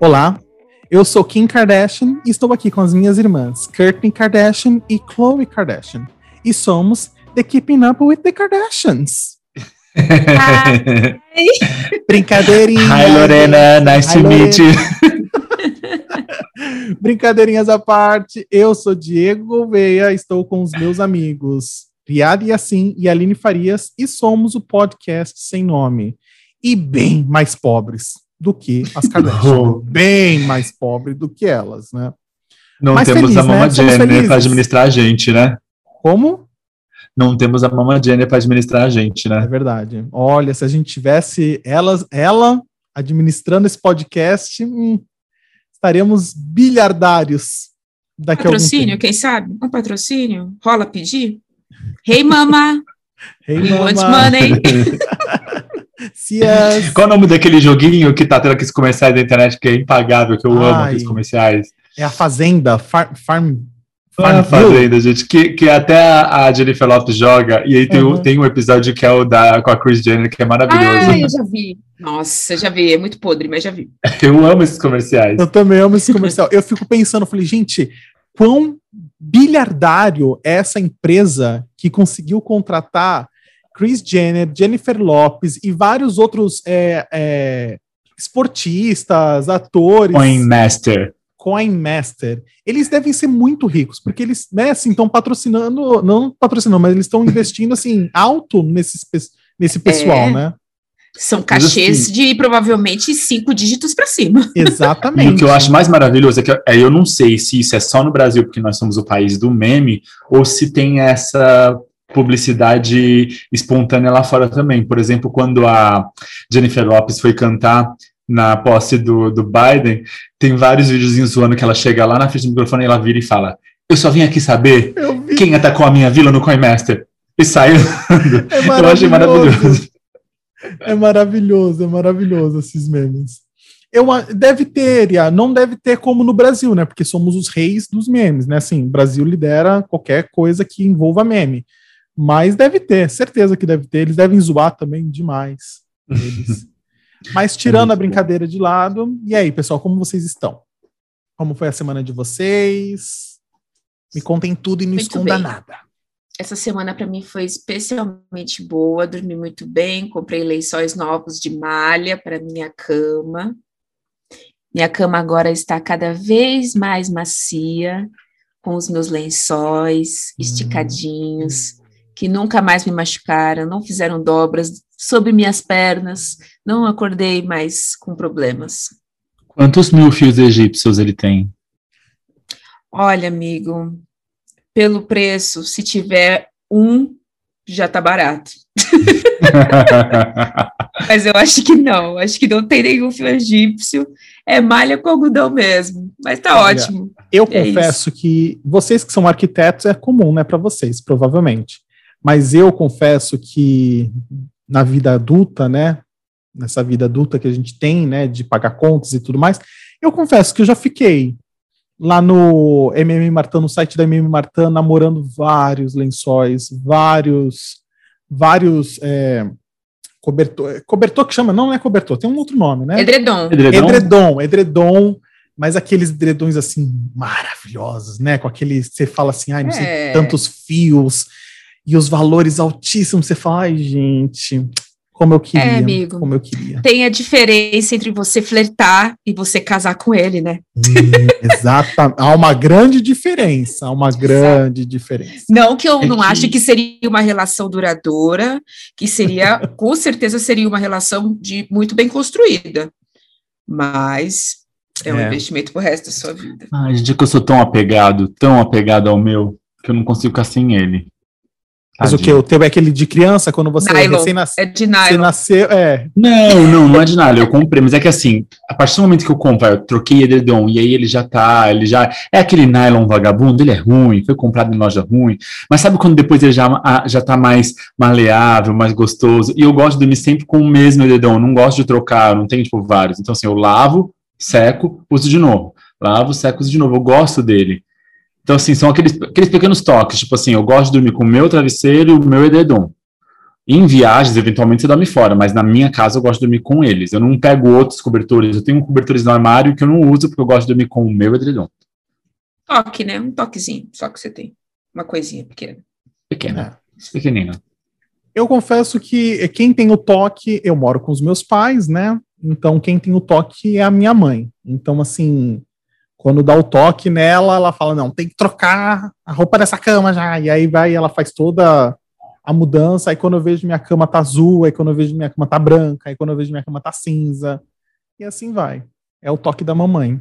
Olá, eu sou Kim Kardashian e estou aqui com as minhas irmãs, Kourtney Kardashian e Khloe Kardashian. E somos The Keeping Up with the Kardashians. Brincadeirinha. Hi, Lorena. Nice Hi, to meet you. Brincadeirinhas à parte, eu sou Diego Gouveia, estou com os meus amigos Riad Yassin e Aline Farias e somos o podcast sem nome. E bem mais pobres do que as Kardashian. Oh. Bem mais pobres do que elas, né? Não Mas temos feliz, a né? Mama Somos Jenner para administrar a gente, né? Como? Não temos a Mama Jenner para administrar a gente, É né? verdade. Olha, se a gente tivesse elas, ela administrando esse podcast, hum, estaríamos bilhardários daqui a algum Patrocínio, quem sabe? Um patrocínio? Rola pedir? Hey, mama! Hey, want mama, money! se as- Qual o nome daquele joguinho que tá tendo aqueles comerciais da internet que é impagável, que eu amo Ai. aqueles comerciais? É a Fazenda, Far, Farm. Ah, Farmville. fazenda, gente. Que, que até a a Jennifer Lopes joga, e aí tem, Uhum. tem um episódio que é o da, com a Chris Jenner, que é maravilhoso. Ah, eu já vi. Nossa, já vi. É muito podre, mas já vi. Eu amo esses comerciais. Eu também amo esse comercial. Eu fico pensando, falei, gente, quão bilhardário é essa empresa que conseguiu contratar Chris Jenner, Jennifer Lopes e vários outros é, é, esportistas, atores. Coin Master. Coinmaster, eles devem ser muito ricos, porque eles, né, assim, estão patrocinando, não patrocinando, mas eles estão investindo, assim, alto nesses, pe- nesse pessoal, É. né? São cachês assim- de provavelmente cinco dígitos pra cima. E Exatamente. o que eu acho mais maravilhoso é que é, eu não sei se isso é só no Brasil, porque nós somos o país do meme, ou se tem essa publicidade espontânea lá fora também. Por exemplo, quando a Jennifer Lopes foi cantar na posse do, do Biden, tem vários videozinhos zoando que ela chega lá na frente do microfone e ela vira e fala: Eu só vim aqui saber quem atacou a minha vila no Coinmaster. E saiu. é Eu achei maravilhoso. É maravilhoso, é maravilhoso esses memes. Eu, deve ter, Iá, não deve ter como no Brasil, né? Porque somos os reis dos memes, né? Assim, o Brasil lidera qualquer coisa que envolva meme. Mas deve ter, certeza que deve ter. Eles devem zoar também demais. Eles. Mas tirando a brincadeira de lado, e aí, pessoal, como vocês estão? Como foi a semana de vocês? Me contem tudo e não Muito esconda bem. nada. Essa semana pra mim foi especialmente boa. Dormi muito bem. Comprei lençóis novos de malha para minha cama. Minha cama agora está cada vez mais macia, com os meus lençóis esticadinhos, que nunca mais me machucaram, não fizeram dobras sobre minhas pernas, não acordei mais com problemas. Quantos mil fios egípcios ele tem? Olha, amigo, pelo preço, se tiver um, já tá barato. Mas eu acho que não, acho que não tem nenhum fio egípcio, é malha com algodão mesmo, mas tá Olha, ótimo. Eu É confesso que vocês que são arquitetos é comum, né, para vocês, provavelmente. Mas eu confesso que na vida adulta, né, nessa vida adulta que a gente tem, né, de pagar contas e tudo mais, eu confesso que eu já fiquei lá no MM Martã, no site da MM Martã, namorando vários lençóis, vários, vários é, cobertor, cobertor que chama, não é cobertor, tem um outro nome, né? Edredom. Edredom? Edredom, edredom, mas aqueles edredons assim maravilhosos, né? Com aquele, você fala assim, ai, não sei, É. tantos fios e os valores altíssimos, você fala, ai, gente, como eu queria, É, amigo. como eu queria. Tem a diferença entre você flertar e você casar com ele, né? Hum, Exatamente, há uma grande diferença, há uma grande diferença. Não que eu É não que- ache que seria uma relação duradoura, que seria, com certeza seria uma relação de muito bem construída. Mas é um É. investimento pro resto da sua vida. Ai, gente, é que eu sou tão apegado, tão apegado ao meu, que eu não consigo ficar sem ele. Mas o que? O teu é aquele de criança, quando você Nylon. recém-nasceu? É de Você nylon. nasceu, é. Não, não, não é de nada. Eu comprei, mas é que assim, a partir do momento que eu compro, eu troquei edredom, e aí ele já tá, ele já. É aquele nylon vagabundo, ele é ruim, foi comprado em loja ruim. Mas sabe quando depois ele já, ah, já tá mais maleável, mais gostoso? E eu gosto de dormir sempre com o mesmo edredom, eu não gosto de trocar, eu não tenho, tipo, vários. Então, assim, eu lavo, seco, uso de novo. Lavo, seco, uso de novo. Eu gosto dele. Então, assim, são aqueles, aqueles pequenos toques, tipo assim, eu gosto de dormir com o meu travesseiro e o meu edredom. Em viagens, eventualmente você dorme fora, mas na minha casa eu gosto de dormir com eles. Eu não pego outros cobertores. Eu tenho cobertores no armário que eu não uso porque eu gosto de dormir com o meu edredom. Toque, né? Um toquezinho, só que você tem. Uma coisinha pequena. Pequena. É. Pequenina. Eu confesso que quem tem o toque, eu moro com os meus pais, né? Então quem tem o toque é a minha mãe. Então, assim, quando dá o toque nela, ela fala: não, tem que trocar a roupa dessa cama já. E aí vai, ela faz toda a mudança. Aí quando eu vejo minha cama tá azul, aí quando eu vejo minha cama tá branca, aí quando eu vejo minha cama tá cinza. E assim vai. É o toque da mamãe.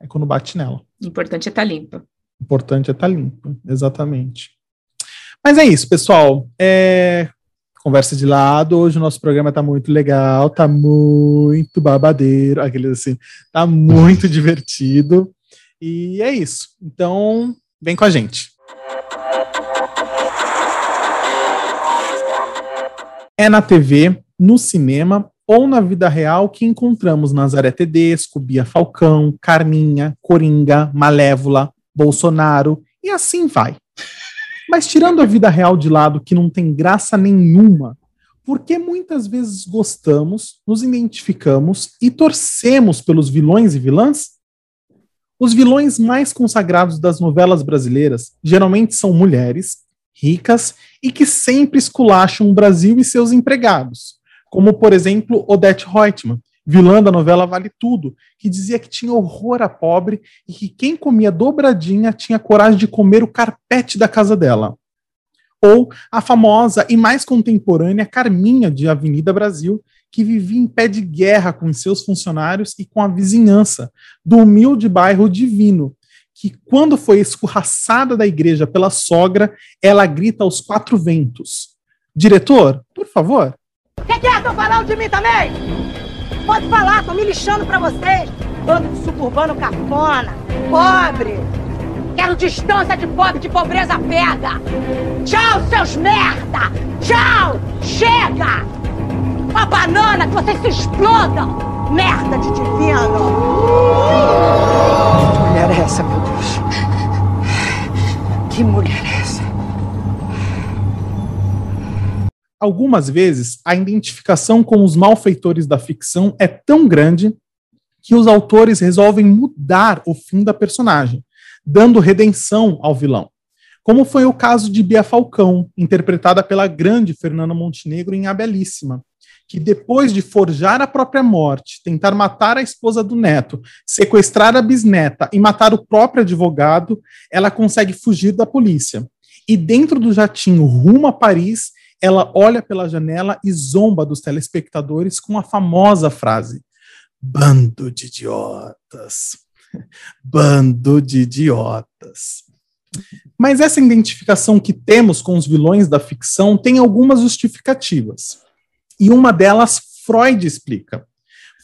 É quando bate nela. O importante é estar tá limpa. O importante é estar tá limpa, exatamente. Mas é isso, pessoal. É... Conversa de lado. Hoje o nosso programa tá muito legal, tá muito babadeiro, aqueles assim, tá muito divertido. E é isso. Então, vem com a gente. É na TV, no cinema ou na vida real que encontramos Nazaré Tedesco, Bia Falcão, Carminha, Coringa, Malévola, Bolsonaro e assim vai. Mas tirando a vida real de lado, que não tem graça nenhuma, porque muitas vezes gostamos, nos identificamos e torcemos pelos vilões e vilãs? Os vilões mais consagrados das novelas brasileiras geralmente são mulheres, ricas e que sempre esculacham o Brasil e seus empregados, como, por exemplo, Odette Reutemann, vilã da novela Vale Tudo, que dizia que tinha horror a pobre e que quem comia dobradinha tinha coragem de comer o carpete da casa dela. Ou a famosa e mais contemporânea Carminha de Avenida Brasil, que vivia em pé de guerra com seus funcionários e com a vizinhança do humilde bairro Divino, que quando foi escorraçada da igreja pela sogra, ela grita aos quatro ventos: Diretor, por favor. O que, que é? Estão falando de mim também? Pode falar, tô me lixando pra vocês. Bando de suburbano cafona, pobre. Quero distância de pobre, de pobreza pega. Tchau, seus merda! Tchau! Chega! Uma banana que vocês se explodam! Merda de divino! Que mulher é essa, meu Deus? Que mulher é essa? algumas vezes a identificação com os malfeitores da ficção é tão grande que os autores resolvem mudar o fim da personagem, dando redenção ao vilão. Como foi o caso de Bia Falcão, interpretada pela grande Fernanda Montenegro em A Belíssima, que depois de forjar a própria morte, tentar matar a esposa do neto, sequestrar a bisneta e matar o próprio advogado, ela consegue fugir da polícia. E dentro do jatinho rumo a Paris, ela olha pela janela e zomba dos telespectadores com a famosa frase: Bando de idiotas. Bando de idiotas. Mas essa identificação que temos com os vilões da ficção tem algumas justificativas. E uma delas Freud explica.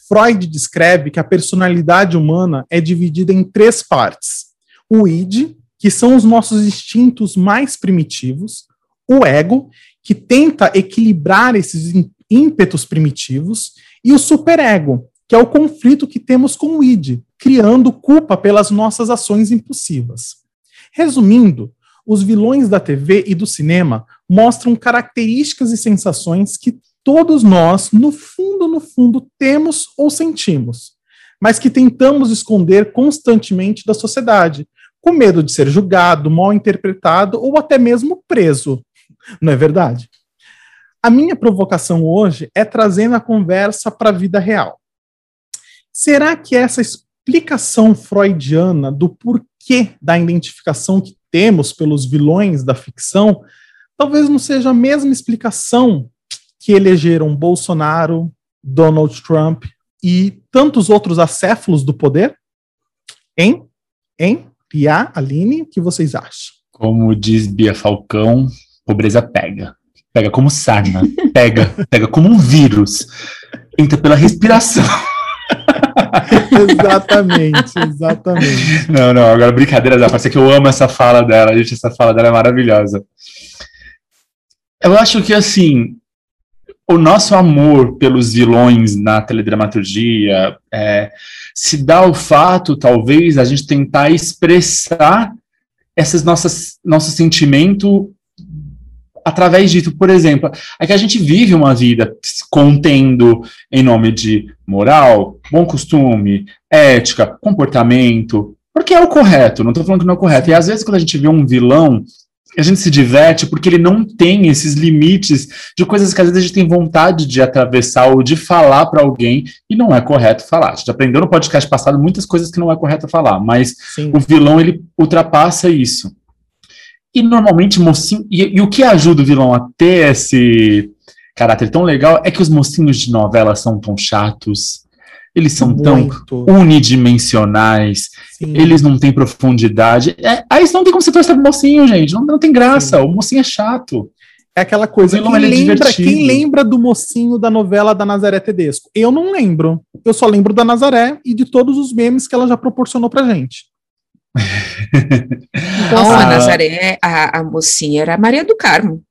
Freud descreve que a personalidade humana é dividida em três partes: o id, que são os nossos instintos mais primitivos, o ego, que tenta equilibrar esses ímpetos primitivos, e o superego, que é o conflito que temos com o id, criando culpa pelas nossas ações impulsivas. Resumindo, os vilões da TV e do cinema mostram características e sensações que todos nós, no fundo, no fundo, temos ou sentimos, mas que tentamos esconder constantemente da sociedade, com medo de ser julgado, mal interpretado ou até mesmo preso. Não é verdade? A minha provocação hoje é trazendo a conversa para a vida real. Será que essa explicação freudiana do porquê da identificação que temos pelos vilões da ficção talvez não seja a mesma explicação que elegeram Bolsonaro, Donald Trump e tantos outros acéfalos do poder? Hein? Hein? Pia, Aline, o que vocês acham? Como diz Bia Falcão, Pobreza pega. Pega como sarna. Pega. pega como um vírus. Entra pela respiração. exatamente, exatamente. Não, não, agora brincadeira da parte, é que eu amo essa fala dela, gente, essa fala dela é maravilhosa. Eu acho que, assim, o nosso amor pelos vilões na teledramaturgia é, se dá o fato, talvez, a gente tentar expressar esses nossas, nosso sentimento através disso, por exemplo, é que a gente vive uma vida contendo em nome de moral, bom costume, ética, comportamento, porque é o correto, não estou falando que não é o correto. E às vezes quando a gente vê um vilão, a gente se diverte porque ele não tem esses limites de coisas que às vezes a gente tem vontade de atravessar ou de falar para alguém e não é correto falar. A gente aprendeu no podcast passado muitas coisas que não é correto falar, mas Sim. o vilão ele ultrapassa isso. E normalmente mocinho. E, e, o que ajuda o vilão a ter esse caráter tão legal é que os mocinhos de novela são tão chatos. Eles são Muito. tão unidimensionais, Sim. eles não têm profundidade. É, aí não tem como você torcer pro mocinho, gente. Não, não tem graça. Sim. O mocinho é chato. É aquela coisa. Quem, é lembra, quem lembra do mocinho da novela da Nazaré Tedesco? Eu não lembro. Eu só lembro da Nazaré e de todos os memes que ela já proporcionou pra gente. Então, a Nazaré, a, a mocinha era a Maria do Carmo.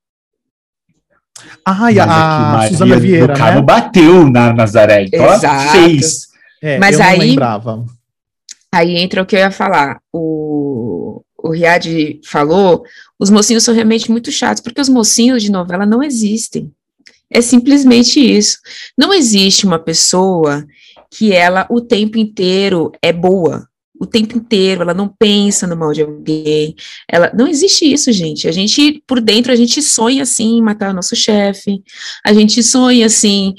Ah, e a, a Suzana Vieira, do Carmo né? bateu na Nazaré, então Exato. ela fez. É, Mas aí, lembrava. aí entra o que eu ia falar. O, o Riad falou, os mocinhos são realmente muito chatos, porque os mocinhos de novela não existem. É simplesmente isso. Não existe uma pessoa que ela o tempo inteiro é boa o tempo inteiro, ela não pensa no mal de alguém. Ela não existe isso, gente. A gente por dentro a gente sonha assim em matar nosso chefe. A gente sonha assim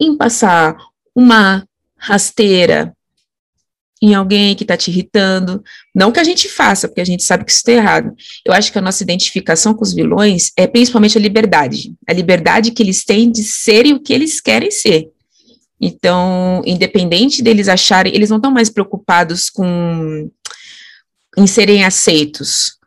em passar uma rasteira em alguém que está te irritando. Não que a gente faça, porque a gente sabe que isso está errado. Eu acho que a nossa identificação com os vilões é principalmente a liberdade. A liberdade que eles têm de serem o que eles querem ser. Então, independente deles acharem, eles não estão mais preocupados com em serem aceitos.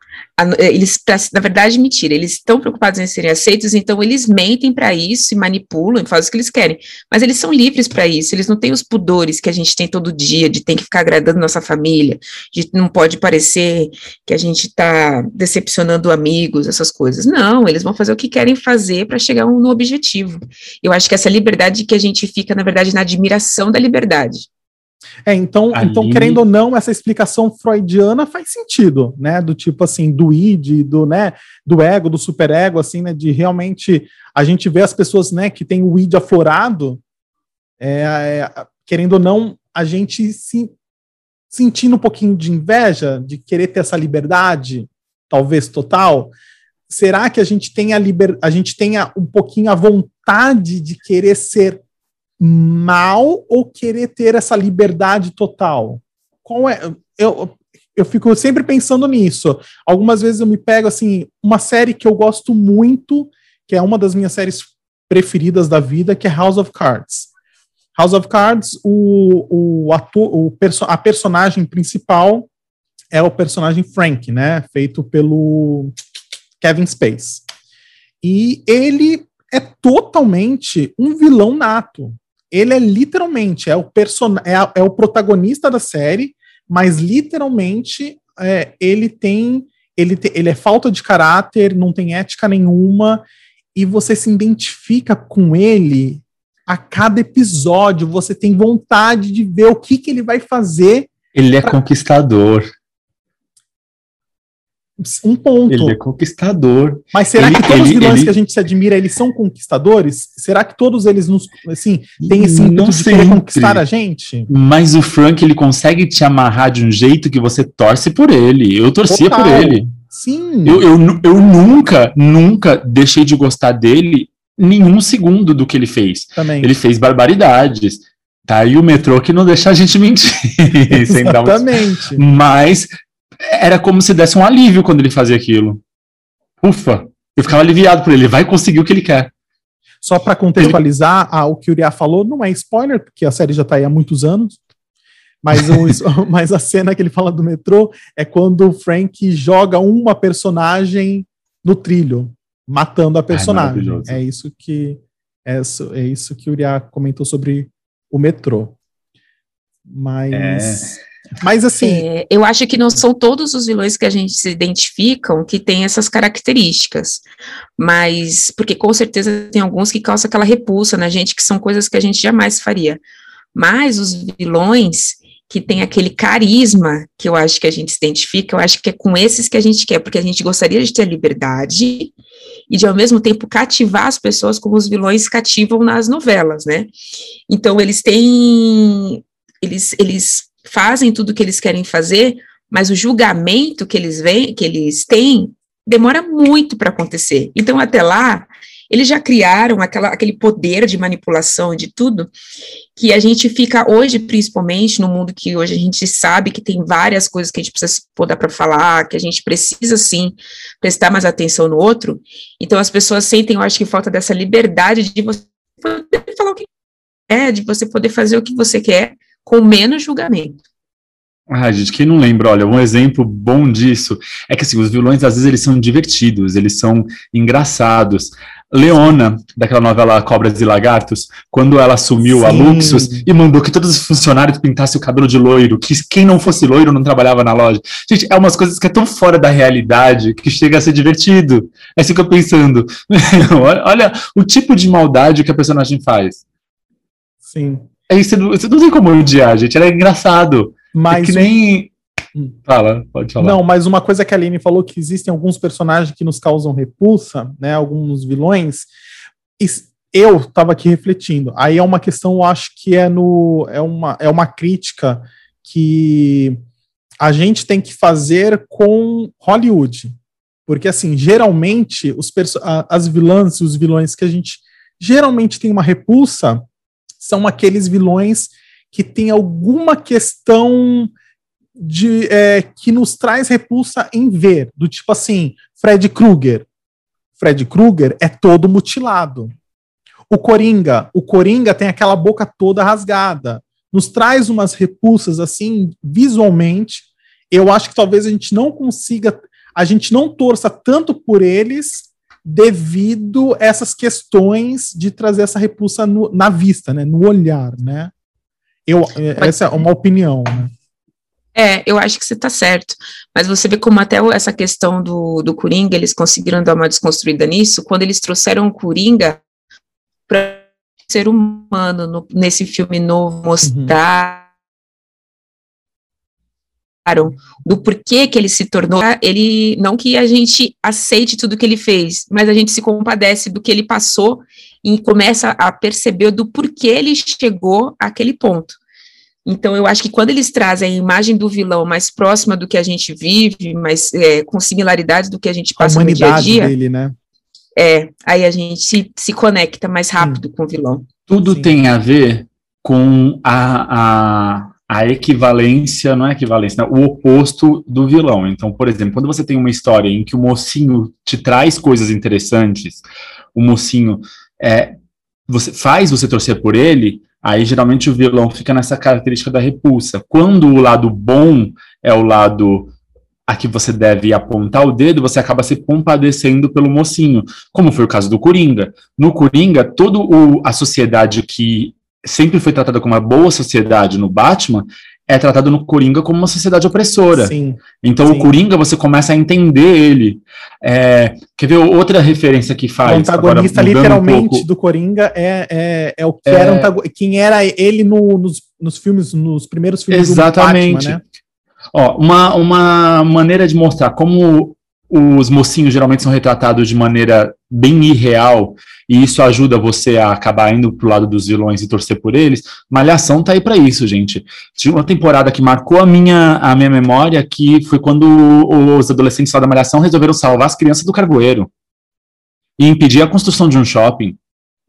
Eh, eles, na verdade, mentira, eles estão preocupados em serem aceitos, então eles mentem para isso e manipulam e fazem o que eles querem. Mas eles são livres para isso, eles não têm os pudores que a gente tem todo dia, de ter que ficar agradando nossa família, de não pode parecer que a gente está decepcionando amigos, essas coisas. Não, eles vão fazer o que querem fazer para chegar no objetivo. Eu acho que essa liberdade que a gente fica, na verdade, na admiração da liberdade. É, então, então, querendo ou não, essa explicação freudiana faz sentido, né? Do tipo assim, do id, do, né, do ego, do superego, assim, né? De realmente a gente vê as pessoas, né, que tem o id aflorado, é, é, querendo ou não, a gente se sentindo um pouquinho de inveja, de querer ter essa liberdade, talvez total. Será que a gente tem a liber... a gente tenha um pouquinho a vontade de querer ser mal ou querer ter essa liberdade total? Qual é? Eu, eu fico sempre pensando nisso. Algumas vezes eu me pego assim, uma série que eu gosto muito, que é uma das minhas séries preferidas da vida, que é House of Cards. House of Cards, o, o ator, o perso a personagem principal é o personagem Frank, né? Feito pelo Kevin Space. E ele é totalmente um vilão nato ele é literalmente é o, person é, a, é o protagonista da série, mas literalmente é, ele tem ele, te, ele é falta de caráter, não tem ética nenhuma, e você se identifica com ele a cada episódio, você tem vontade de ver o que, que ele vai fazer. Ele é pra... conquistador um ponto. Ele é conquistador. Mas será ele, que todos ele, os vilões ele... que a gente se admira, eles são conquistadores? Será que todos eles nos, assim, têm esse ímpeto de querer conquistar a gente? Mas o Frank, ele consegue te amarrar de um jeito que você torce por ele. Eu torcia Total. por ele. Sim. Eu, eu, eu nunca, nunca deixei de gostar dele nenhum segundo do que ele fez. Também. Ele fez barbaridades. Tá aí o metrô que não deixa a gente mentir. Exatamente. Mas era como se desse um alívio quando ele fazia aquilo. Ufa, eu ficava aliviado por ele, ele vai conseguir o que ele quer. Só para contextualizar, ele... ah, o que o Uriah falou não é spoiler, porque a série já está aí há muitos anos. Mas, o, mas a cena que ele fala do metrô é quando o Frank joga uma personagem no trilho, matando a personagem. Ai, é isso que é, é isso que o Uriah comentou sobre o metrô. Mas. É. Mas assim. É, eu acho que não são todos os vilões que a gente se identificam que têm essas características. Mas, porque com certeza tem alguns que causam aquela repulsa na gente, que são coisas que a gente jamais faria. Mas os vilões que têm aquele carisma que eu acho que a gente se identifica, eu acho que é com esses que a gente quer, porque a gente gostaria de ter liberdade e de ao mesmo tempo cativar as pessoas como os vilões cativam nas novelas, né? Então eles têm eles eles fazem tudo o que eles querem fazer, mas o julgamento que eles vêm, que eles têm demora muito para acontecer. Então até lá eles já criaram aquela, aquele poder de manipulação de tudo, que a gente fica hoje, principalmente no mundo que hoje a gente sabe que tem várias coisas que a gente precisa dar para falar, que a gente precisa sim prestar mais atenção no outro. Então as pessoas sentem, eu acho que falta dessa liberdade de você poder falar o que é, de você poder fazer o que você quer com menos julgamento. Ah, gente, quem não lembra, olha, um exemplo bom disso é que assim, os vilões às vezes eles são divertidos, eles são engraçados. Leona, daquela novela Cobras e Lagartos, quando ela assumiu Sim. a Luxus e mandou que todos os funcionários pintassem o cabelo de loiro, que quem não fosse loiro não trabalhava na loja. Gente, é umas coisas que é tão fora da realidade que chega a ser divertido. É assim que eu pensando. olha o tipo de maldade que a personagem faz. Sim. Aí você não, você não tem como odiar, gente. Ela é engraçado. Mas é que nem. Hum. Fala, pode falar. Não, mas uma coisa que a Aline falou que existem alguns personagens que nos causam repulsa, né? Alguns vilões. Eu estava aqui refletindo. Aí é uma questão, eu acho que é no é uma, é uma crítica que a gente tem que fazer com Hollywood. Porque assim, geralmente os as vilãs e os vilões que a gente geralmente tem uma repulsa são aqueles vilões que tem alguma questão de é, que nos traz repulsa em ver, do tipo assim, Fred Krueger. Fred Krueger é todo mutilado. O Coringa, o Coringa tem aquela boca toda rasgada. Nos traz umas repulsas assim, visualmente. Eu acho que talvez a gente não consiga, a gente não torça tanto por eles devido a essas questões de trazer essa repulsa no, na vista, né, no olhar, né? Eu, essa é uma opinião, né? É, eu acho que você está certo. Mas você vê como até essa questão do, do Coringa, eles conseguiram dar uma desconstruída nisso, quando eles trouxeram o Coringa para ser humano no, nesse filme novo, mostrar uhum. Do porquê que ele se tornou, ele não que a gente aceite tudo que ele fez, mas a gente se compadece do que ele passou e começa a perceber do porquê ele chegou àquele ponto. Então, eu acho que quando eles trazem a imagem do vilão mais próxima do que a gente vive, mas é, com similaridades do que a gente passa a no dia a dia, dele, né? é, aí a gente se, se conecta mais rápido Sim. com o vilão. Tudo Sim. tem a ver com a, a, a equivalência, não é equivalência, né? o oposto do vilão. Então, por exemplo, quando você tem uma história em que o mocinho te traz coisas interessantes, o mocinho é, você faz você torcer por ele, aí geralmente o vilão fica nessa característica da repulsa. Quando o lado bom é o lado a que você deve apontar o dedo, você acaba se compadecendo pelo mocinho, como foi o caso do Coringa. No Coringa, toda a sociedade que sempre foi tratada como uma boa sociedade no Batman, é tratado no Coringa como uma sociedade opressora. Sim, então sim. o Coringa você começa a entender ele. É, quer ver outra referência que faz? O antagonista literalmente um do Coringa é, é, é o que é... era quem era ele no, nos, nos filmes, nos primeiros filmes Exatamente. do Batman, né? Ó, uma, uma maneira de mostrar como os mocinhos geralmente são retratados de maneira bem irreal, e isso ajuda você a acabar indo pro lado dos vilões e torcer por eles. Malhação tá aí para isso, gente. Tinha uma temporada que marcou a minha, a minha memória, que foi quando os adolescentes lá da Malhação resolveram salvar as crianças do carvoeiro e impedir a construção de um shopping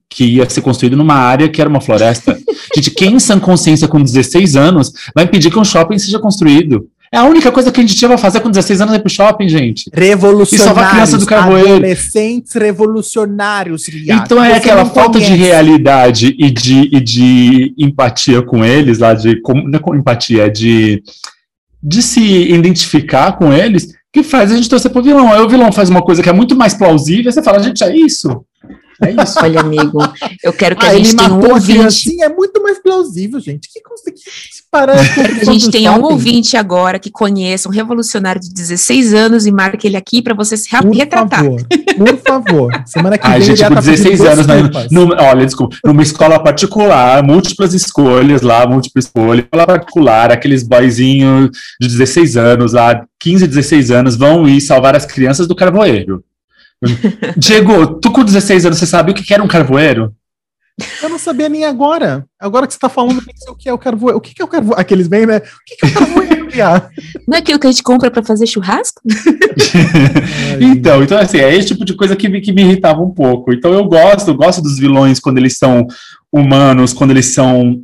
que ia ser construído numa área que era uma floresta. gente, quem em sã consciência com 16 anos vai impedir que um shopping seja construído? É a única coisa que a gente tinha pra fazer com 16 anos é ir pro shopping, gente. Revolucionários. E salvar criança do carvoeiro. Adolescentes revolucionários. Então é Você aquela falta conhece. de realidade e de, e de empatia com eles, lá de. Não é com empatia, é de, de se identificar com eles, que faz a gente torcer pro vilão. Aí o vilão faz uma coisa que é muito mais plausível, você fala, gente, é isso. É isso. Olha, amigo, eu quero que a, a gente tenha um ouvinte. é muito mais plausível, gente. Que, que, que parar que a gente tenha um ouvinte agora que conheça um revolucionário de 16 anos e marque ele aqui para você se por retratar. Favor, por favor. Semana que Ai, vem. gente, com 16 anos, né? no, olha, desculpa, numa escola particular, múltiplas escolhas lá, múltipla escolha, escola particular, aqueles boyzinhos de 16 anos lá, 15, 16 anos, vão ir salvar as crianças do carvoeiro. Diego, tu com 16 anos, você sabe o que era um carvoeiro? Eu não sabia nem agora. Agora que você tá falando, o que é o carvoeiro. O que é o carvoeiro? Aqueles bem, né? O que é o carvoeiro? Não é aquilo que a gente compra para fazer churrasco? então, então, assim, é esse tipo de coisa que me, que me irritava um pouco. Então eu gosto, eu gosto dos vilões quando eles são humanos, quando eles são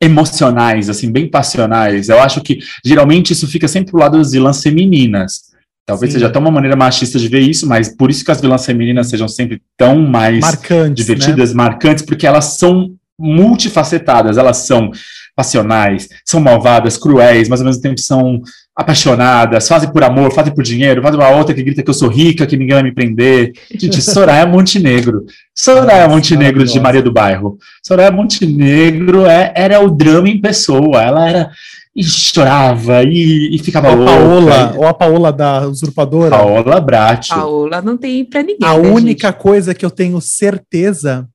emocionais, assim, bem passionais. Eu acho que geralmente isso fica sempre pro lado das vilãs femininas. Talvez Sim. seja até uma maneira machista de ver isso, mas por isso que as vilãs femininas sejam sempre tão mais marcantes, divertidas, né? marcantes, porque elas são multifacetadas, elas são passionais, são malvadas, cruéis, mas ao mesmo tempo são apaixonadas, fazem por amor, fazem por dinheiro, fazem uma outra que grita que eu sou rica, que ninguém vai me prender. Gente, Soraya Montenegro. Soraya Montenegro de Maria do Bairro. Soraya Montenegro é, era o drama em pessoa, ela era e chorava e, e ficava ou louca. Paola, ou a Paola da usurpadora. Paola Brat. Paola não tem pra ninguém. A né, única gente? coisa que eu tenho certeza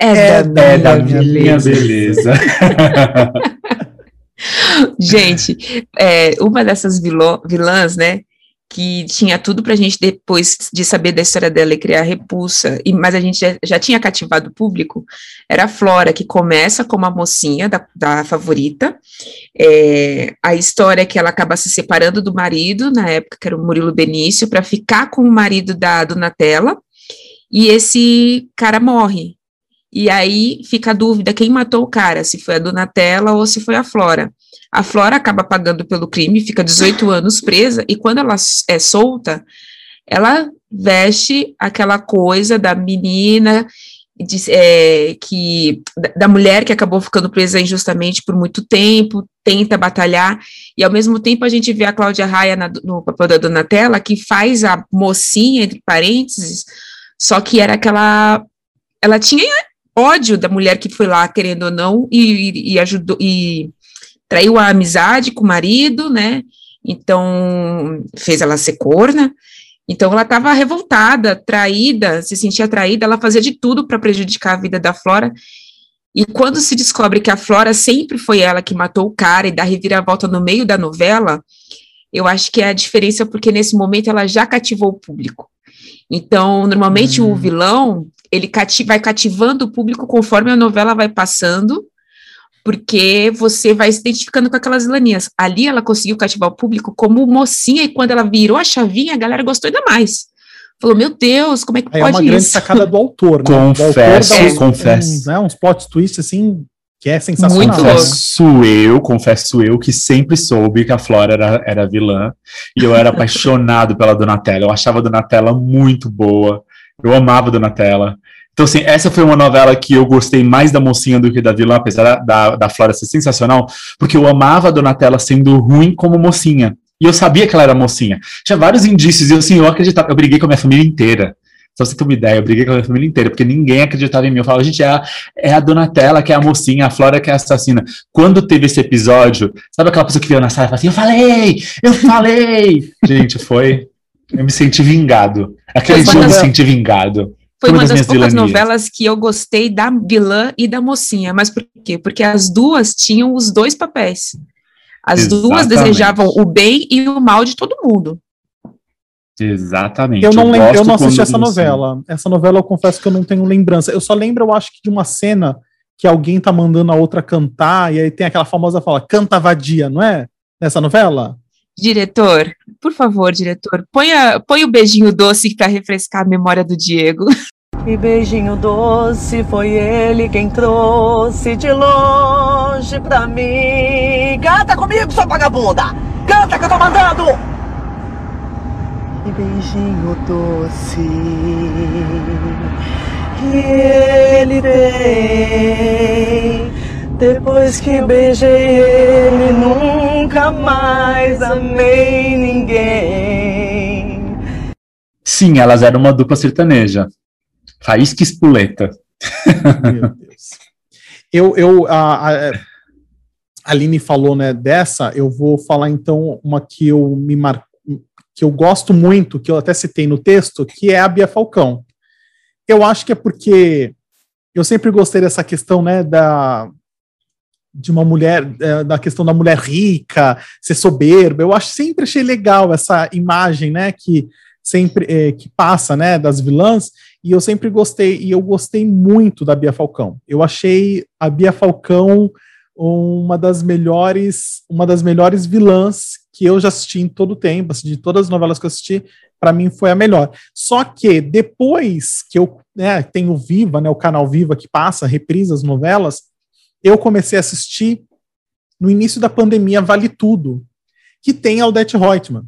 é, é da, é da minha, minha beleza. gente, é, uma dessas vilãs, né? Que tinha tudo para a gente, depois de saber da história dela e criar repulsa, e, mas a gente já, já tinha cativado o público, era a Flora, que começa como a mocinha da, da favorita, é, a história é que ela acaba se separando do marido, na época que era o Murilo Benício, para ficar com o marido da Donatella, e esse cara morre, e aí fica a dúvida quem matou o cara, se foi a Donatella ou se foi a Flora. A Flora acaba pagando pelo crime, fica 18 anos presa, e quando ela é solta, ela veste aquela coisa da menina de, é, que da mulher que acabou ficando presa injustamente por muito tempo, tenta batalhar, e ao mesmo tempo a gente vê a Cláudia Raia na, no papel da Donatella, que faz a mocinha, entre parênteses, só que era aquela. Ela tinha ódio da mulher que foi lá, querendo ou não, e, e ajudou, e traiu a amizade com o marido, né? Então, fez ela ser corna. Então, ela estava revoltada, traída, se sentia traída, ela fazia de tudo para prejudicar a vida da Flora. E quando se descobre que a Flora sempre foi ela que matou o cara e dá reviravolta no meio da novela, eu acho que é a diferença porque nesse momento ela já cativou o público. Então, normalmente hum. o vilão, ele cati vai cativando o público conforme a novela vai passando, porque você vai se identificando com aquelas vilaninhas. Ali ela conseguiu cativar o público como mocinha, e quando ela virou a chavinha, a galera gostou ainda mais. Falou, meu Deus, como é que é pode isso? É uma grande sacada do autor, né? Confesso, autor confesso. Um, né, uns plot twists, assim, que é sensacional. Muito confesso eu, confesso eu, que sempre soube que a Flora era, era vilã, e eu era apaixonado pela Donatella, eu achava a Donatella muito boa, eu amava a Donatella, então, assim, essa foi uma novela que eu gostei mais da mocinha do que da vilã, apesar da, da Flora ser sensacional, porque eu amava a Donatella sendo ruim como mocinha. E eu sabia que ela era mocinha. Tinha vários indícios, e assim, eu acreditava, eu briguei com a minha família inteira. Só você ter uma ideia, eu briguei com a minha família inteira, porque ninguém acreditava em mim. Eu falava, gente, é a, é a Donatella que é a mocinha, a Flora que é a assassina. Quando teve esse episódio, sabe aquela pessoa que veio na sala e falou assim, eu falei, eu falei! gente, foi... Eu me senti vingado. Aquele dia eu me senti vingado. Foi uma, uma das, das poucas vilanias. novelas que eu gostei da vilã e da mocinha. Mas por quê? Porque as duas tinham os dois papéis. As Exatamente. duas desejavam o bem e o mal de todo mundo. Exatamente. Eu não, lembro, eu não assisti essa novela. Essa novela eu confesso que eu não tenho lembrança. Eu só lembro, eu acho que de uma cena que alguém tá mandando a outra cantar, e aí tem aquela famosa fala, canta vadia, não é? Nessa novela? Diretor, por favor, diretor, ponha, põe o beijinho doce para refrescar a memória do Diego. E beijinho doce foi ele quem trouxe de longe pra mim. Canta comigo, sua vagabunda! Canta que eu tô mandando! E beijinho doce que ele tem depois que beijei ele, nunca mais amei ninguém. Sim, elas eram uma dupla sertaneja. Faísca Espuleta. Meu Deus. Eu, eu, a, a, a Aline falou né, dessa, eu vou falar então uma que eu me mar... que eu gosto muito, que eu até citei no texto, que é a Bia Falcão. Eu acho que é porque eu sempre gostei dessa questão, né, da, de uma mulher, é, da questão da mulher rica, ser soberba. Eu acho sempre achei legal essa imagem, né, que sempre é, que passa, né, das vilãs, e eu sempre gostei, e eu gostei muito da Bia Falcão. Eu achei a Bia Falcão uma das melhores, uma das melhores vilãs que eu já assisti em todo o tempo, assim, de todas as novelas que eu assisti, para mim foi a melhor. Só que depois que eu né, tenho Viva, né, o canal Viva que passa, reprisa as novelas, eu comecei a assistir no início da pandemia Vale Tudo, que tem a Odete Reutemann.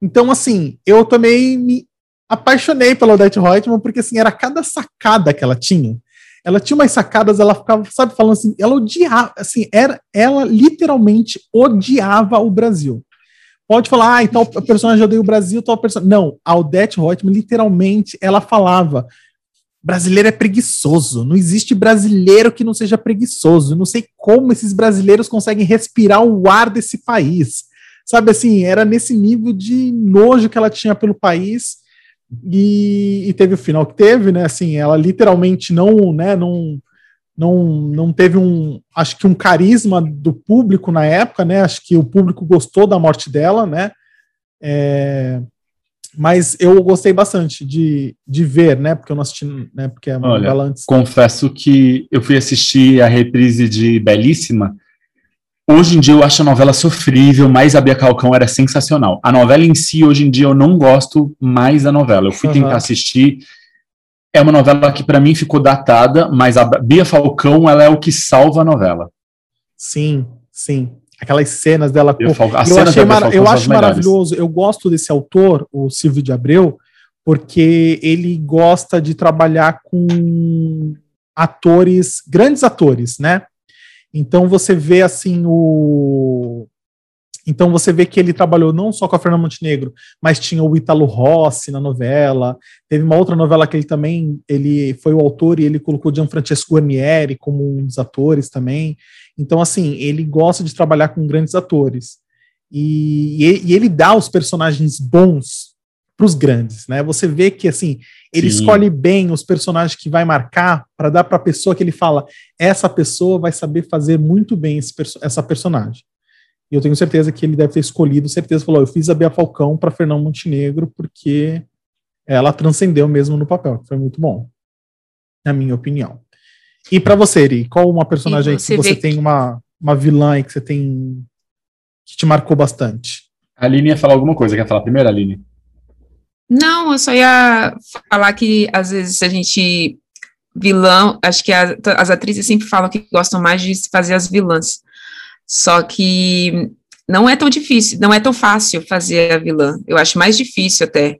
Então, assim, eu também me apaixonei pela Odete Reutemann, porque, assim, era cada sacada que ela tinha. Ela tinha umas sacadas, ela ficava, sabe, falando assim, ela odiava, assim, era, ela literalmente odiava o Brasil. Pode falar, ah, então o personagem odeia o Brasil, tal personagem. Não, a Odete Reutemann, literalmente, ela falava, brasileiro é preguiçoso, não existe brasileiro que não seja preguiçoso, não sei como esses brasileiros conseguem respirar o ar desse país sabe assim, era nesse nível de nojo que ela tinha pelo país e, e, teve o final que teve, né? Assim, ela literalmente não, né? Não, não, não teve um, acho que um carisma do público na época, né? Acho que o público gostou da morte dela, né? É, mas eu gostei bastante de, de ver, né? Porque eu não assisti, né? Porque é uma Olha, antes. Confesso que eu fui assistir a reprise de Belíssima Hoje em dia eu acho a novela sofrível, mas a Bia Calcão era sensacional. A novela em si, hoje em dia, eu não gosto mais da novela. Eu fui uhum. tentar assistir. É uma novela que para mim ficou datada, mas a Bia Falcão ela é o que salva a novela. Sim, sim. Aquelas cenas dela. Eu, Fal... eu, achei mar... eu acho maravilhoso. Eu gosto desse autor, o Silvio de Abreu, porque ele gosta de trabalhar com atores, grandes atores, né? Então você vê assim o então você vê que ele trabalhou não só com a Fernanda Montenegro, mas tinha o Ítalo Rossi na novela. Teve uma outra novela que ele também ele foi o autor e ele colocou Gianfrancesco Guarnieri como um dos atores também. Então assim ele gosta de trabalhar com grandes atores e, e ele dá os personagens bons para os grandes, né? Você vê que assim ele Sim. escolhe bem os personagens que vai marcar para dar para a pessoa que ele fala, essa pessoa vai saber fazer muito bem esse, essa personagem. E eu tenho certeza que ele deve ter escolhido, certeza, falou, eu fiz a Bia Falcão para Fernão Montenegro porque ela transcendeu mesmo no papel, foi muito bom, na minha opinião. E para você, Eri, qual uma personagem você que você tem uma, uma vilã aí que você tem que te marcou bastante? A Aline ia falar alguma coisa, quer falar primeiro, Aline? Não, eu só ia falar que às vezes a gente vilão, acho que a, as atrizes sempre falam que gostam mais de fazer as vilãs. Só que não é tão difícil, não é tão fácil fazer a vilã. Eu acho mais difícil até,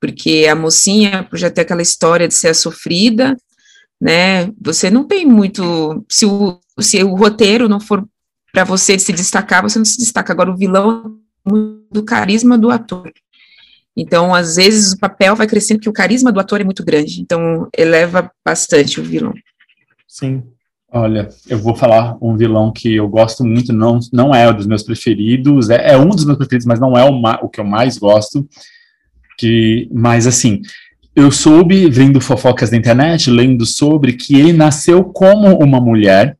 porque a mocinha, já ter aquela história de ser a sofrida, né? Você não tem muito. Se o, se o roteiro não for para você se destacar, você não se destaca. Agora, o vilão do carisma do ator. Então, às vezes, o papel vai crescendo, porque o carisma do ator é muito grande. Então, eleva bastante o vilão. Sim. Olha, eu vou falar um vilão que eu gosto muito, não, não é um dos meus preferidos, é, é um dos meus preferidos, mas não é o, o que eu mais gosto. Que, mas, assim, eu soube, vendo fofocas da internet, lendo sobre, que ele nasceu como uma mulher.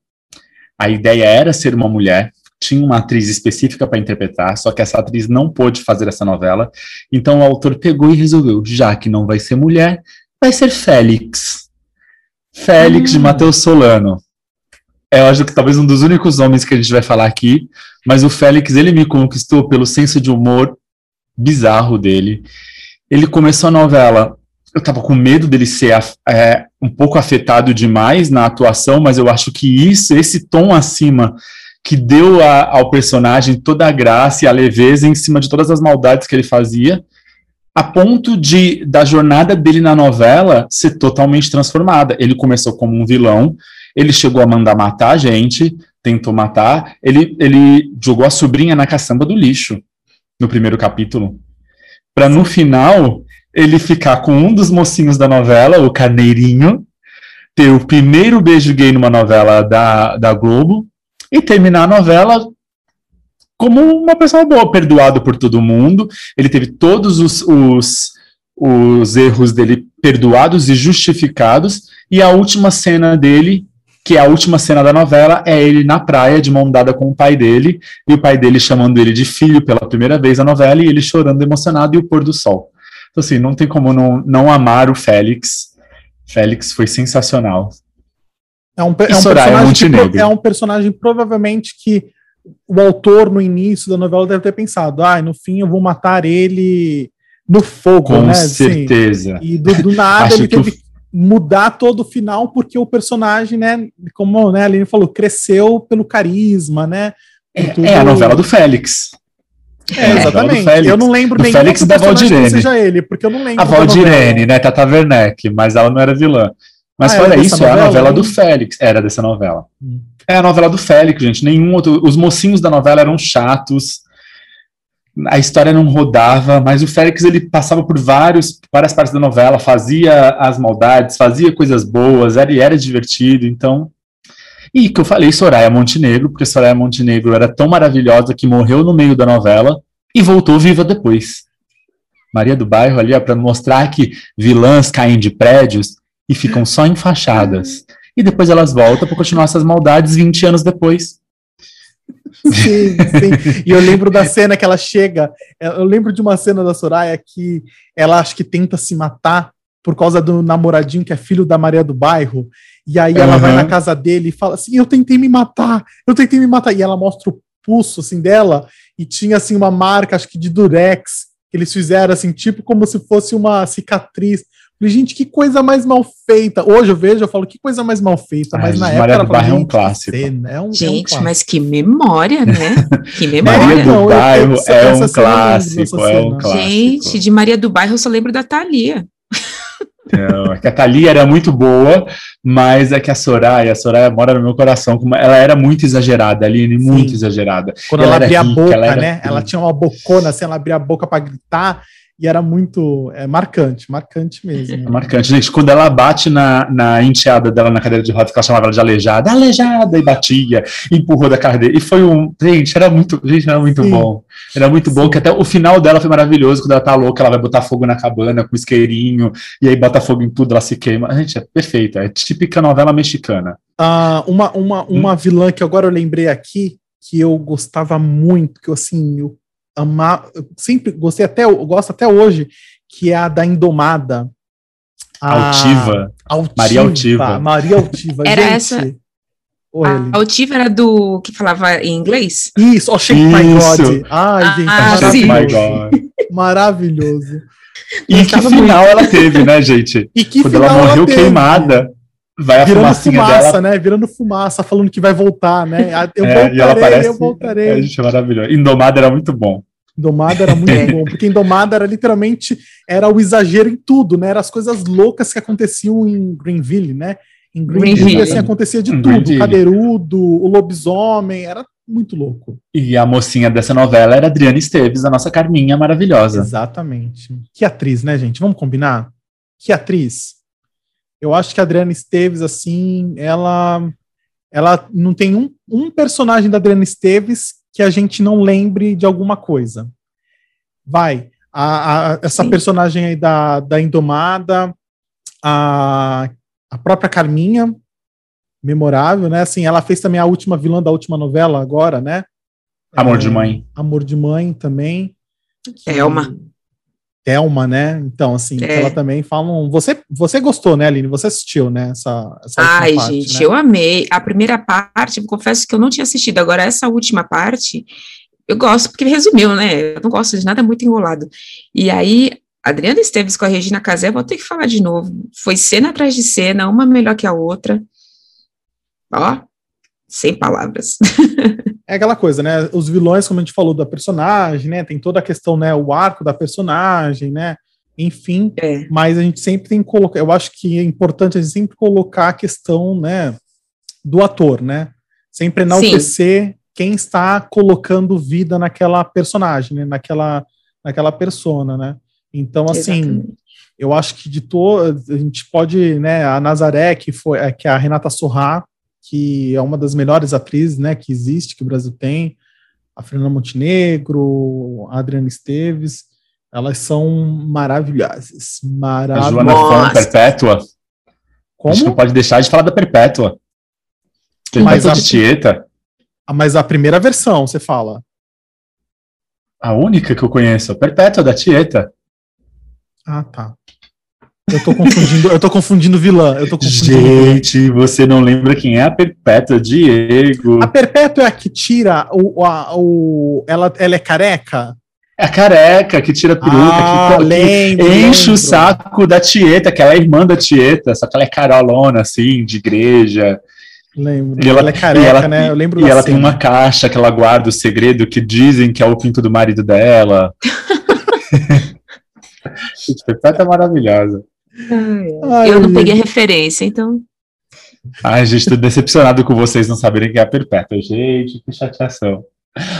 A ideia era ser uma mulher, tinha uma atriz específica para interpretar, só que essa atriz não pôde fazer essa novela. Então o autor pegou e resolveu, já que não vai ser mulher, vai ser Félix. Félix hum. de Matheus Solano. É, eu acho que talvez um dos únicos homens que a gente vai falar aqui, mas o Félix, ele me conquistou pelo senso de humor bizarro dele. Ele começou a novela, eu tava com medo dele ser é, um pouco afetado demais na atuação, mas eu acho que isso, esse tom acima que deu a, ao personagem toda a graça e a leveza em cima de todas as maldades que ele fazia, a ponto de da jornada dele na novela ser totalmente transformada. Ele começou como um vilão, ele chegou a mandar matar a gente, tentou matar, ele, ele jogou a sobrinha na caçamba do lixo no primeiro capítulo, para no final ele ficar com um dos mocinhos da novela, o Carneirinho, ter o primeiro beijo gay numa novela da, da Globo, e terminar a novela como uma pessoa boa, perdoado por todo mundo. Ele teve todos os, os, os erros dele perdoados e justificados. E a última cena dele, que é a última cena da novela, é ele na praia, de mão dada com o pai dele, e o pai dele chamando ele de filho pela primeira vez na novela, e ele chorando emocionado e o pôr do sol. Então, assim, não tem como não, não amar o Félix. Félix foi sensacional. É um, é um Soraya personagem que é um personagem provavelmente que o autor no início da novela deve ter pensado, ah, no fim eu vou matar ele no fogo, Com né? Assim, certeza. e do, do nada ele teve que mudar todo o final porque o personagem, né, como né, a Aline falou, cresceu pelo carisma, né? É, é a novela do Félix. É, do exatamente. Félix. Eu não lembro nem Félix da Valdirene. que seja ele, porque eu não lembro. A. Valdirene, né? Tata Werneck, mas ela não era vilã. Mas Ah, fora isso, é a novela, novela do? Félix. Era dessa novela. Hum. É a novela do Félix, gente. Nenhum outro. Os mocinhos da novela eram chatos. A história não rodava, mas o Félix ele passava por vários, várias partes da novela, fazia as maldades, fazia coisas boas, era, era divertido, então. E que eu falei Soraya Montenegro, porque Soraya Montenegro era tão maravilhosa que morreu no meio da novela e voltou viva depois. Maria do Bairro ali, para mostrar que vilãs caem de prédios e ficam só em fachadas. E depois elas voltam para continuar essas maldades 20 anos depois. Sim, sim. E eu lembro da cena que ela chega. Eu lembro de uma cena da Soraya que ela acho que tenta se matar por causa do namoradinho que é filho da Maria do Bairro. E aí ela vai Uhum. na casa dele e fala assim: Eu tentei me matar, eu tentei me matar. E ela mostra o pulso assim dela e tinha assim uma marca, acho que de durex, que eles fizeram assim, tipo como se fosse uma cicatriz. Falei, gente, que coisa mais mal feita. Hoje eu vejo, eu falo, que coisa mais mal feita. Ai, Mas na Maria época ela do Bairro é um clássico. cena, é um- é um Gente, clássico. mas que memória, né? Que memória. Maria do Bairro é um clássico, é um clássico. Gente, de Maria do Bairro eu só lembro da Thalia. Não, é que a Thalia era muito boa, mas é que a Soraya, a Soraya mora no meu coração. como Ela era muito exagerada, Aline, muito Sim. exagerada. Quando Ela ela, abria rica, a boca, ela né? rica. Ela tinha uma bocona, assim, ela abria a boca pra gritar e era muito é, marcante, marcante mesmo. É marcante. Gente, quando ela bate na, na enteada dela na cadeira de rodas, que ela chamava ela de aleijada, aleijada, e batia, e empurrou da cadeira. E foi um. Gente, era muito, gente, era muito Sim. bom. Era muito bom, que até o final dela foi maravilhoso, quando ela tá louca, ela vai botar fogo na cabana com isqueirinho, e aí bota fogo em tudo, ela se queima. Gente, é perfeita. É típica novela mexicana. Ah, uma, uma, Hum. uma vilã que agora eu lembrei aqui, que eu gostava muito, que eu assim, eu eu sempre gostei até, eu gosto até hoje, que é a da Indomada. A- Altiva. Altiva. Maria Altiva. Maria Altiva. Era Gente, essa- Oi, Eli. A Altiva era do que falava em inglês? Isso, oh, Shake My. God. Ai, gente, Ah, sim. My maravilhoso. God. Maravilhoso. E que final ela teve, né, gente? E que Quando ela final morreu teve? queimada, vai a Virando fumaça, dela. né? Virando fumaça, falando que vai voltar, né? Eu É, e ela voltarei, aparece- eu voltarei. É, gente, é maravilhoso. Indomada era muito bom. Indomada era muito É. bom, porque Indomada era literalmente era o exagero em tudo, né? Eram as coisas loucas que aconteciam em Greenville, né? Em Greenville, Greenville. assim, acontecia de tudo. O cadeirudo, o lobisomem, era muito louco. E a mocinha dessa novela era Adriana Esteves, a nossa Carminha maravilhosa. Exatamente. Que atriz, né, gente? Vamos combinar? Que atriz. Eu acho que a Adriana Esteves, assim, ela, ela não tem um, um personagem da Adriana Esteves que a gente não lembre de alguma coisa. Vai. A, a- essa Sim. personagem aí da, da Indomada, a, a própria Carminha, memorável, né? Assim, ela fez também a última vilã da última novela agora, né? Amor É, de Mãe. Amor de Mãe também. Thelma. Thelma, né? Então, assim, É. ela também falam. Você, você gostou, né, Aline? Você assistiu, né? Essa, essa Ai, parte, gente, né? eu amei. A primeira parte, confesso que eu não tinha assistido. Agora, essa última parte, eu gosto, porque resumiu, né? Eu não gosto de nada muito enrolado. E aí, Adriana Esteves com a Regina Casé, vou ter que falar de novo. Foi cena atrás de cena, uma melhor que a outra. Ó, sem palavras. É aquela coisa, né? Os vilões, como a gente falou, da personagem, né? Tem toda a questão, né? O arco da personagem, né? Enfim, É, mas a gente sempre tem que colocar. Eu acho que é importante a gente sempre colocar a questão, né? Do ator, né? Sempre enaltecer quem está colocando vida naquela personagem, né? Naquela, naquela persona, né? Então, assim, exatamente. eu acho que de todas, a gente pode, né, a Nazaré, que foi que é a Renata Sorrá, que é uma das melhores atrizes, né, que existe, que o Brasil tem, a Fernanda Montenegro, a Adriana Esteves, elas são maravilhosas, A maravilhosas. Joana Fon. Perpétua. A gente não Como? pode deixar de falar da Perpétua. Mas a- de Tieta. Ah, Mas a primeira versão, você fala. A única que eu conheço. Perpétua da Tieta. Ah, tá. Eu tô confundindo, eu tô confundindo vilã. Eu tô confundindo vilã. Gente, você não lembra quem é a Perpétua Diego? A Perpétua é a que tira o. a- o ela, ela é careca? É a careca que tira a peruca, Ah, que, que lembro, enche lembro. o saco da Tieta, que ela é irmã da Tieta, só que ela é carolona, assim, de igreja. Lembro. E ela- ela, é careca, ela- né? Eu lembro E ela tem cena. uma caixa que ela guarda o segredo que dizem que é o pinto do marido dela. Gente, Perpétua é maravilhosa. Ai, Eu não gente. peguei a referência, então. Ai, gente, tô decepcionado com vocês não saberem quem é a Perpétua. Gente, que chateação.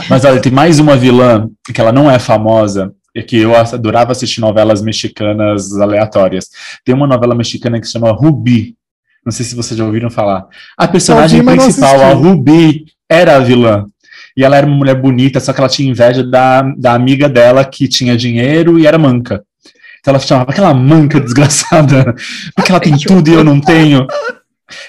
Mas olha, tem mais uma vilã que ela não é famosa, e que eu adorava assistir novelas mexicanas aleatórias. Tem uma novela mexicana que se chama Rubi. Não sei se vocês já ouviram falar. A personagem principal, a. Rubi, era a vilã. E ela era uma mulher bonita, só que ela tinha inveja da, da amiga dela que tinha dinheiro e era manca. Então ela chamava aquela manca desgraçada, porque ela tem tudo e eu não tenho.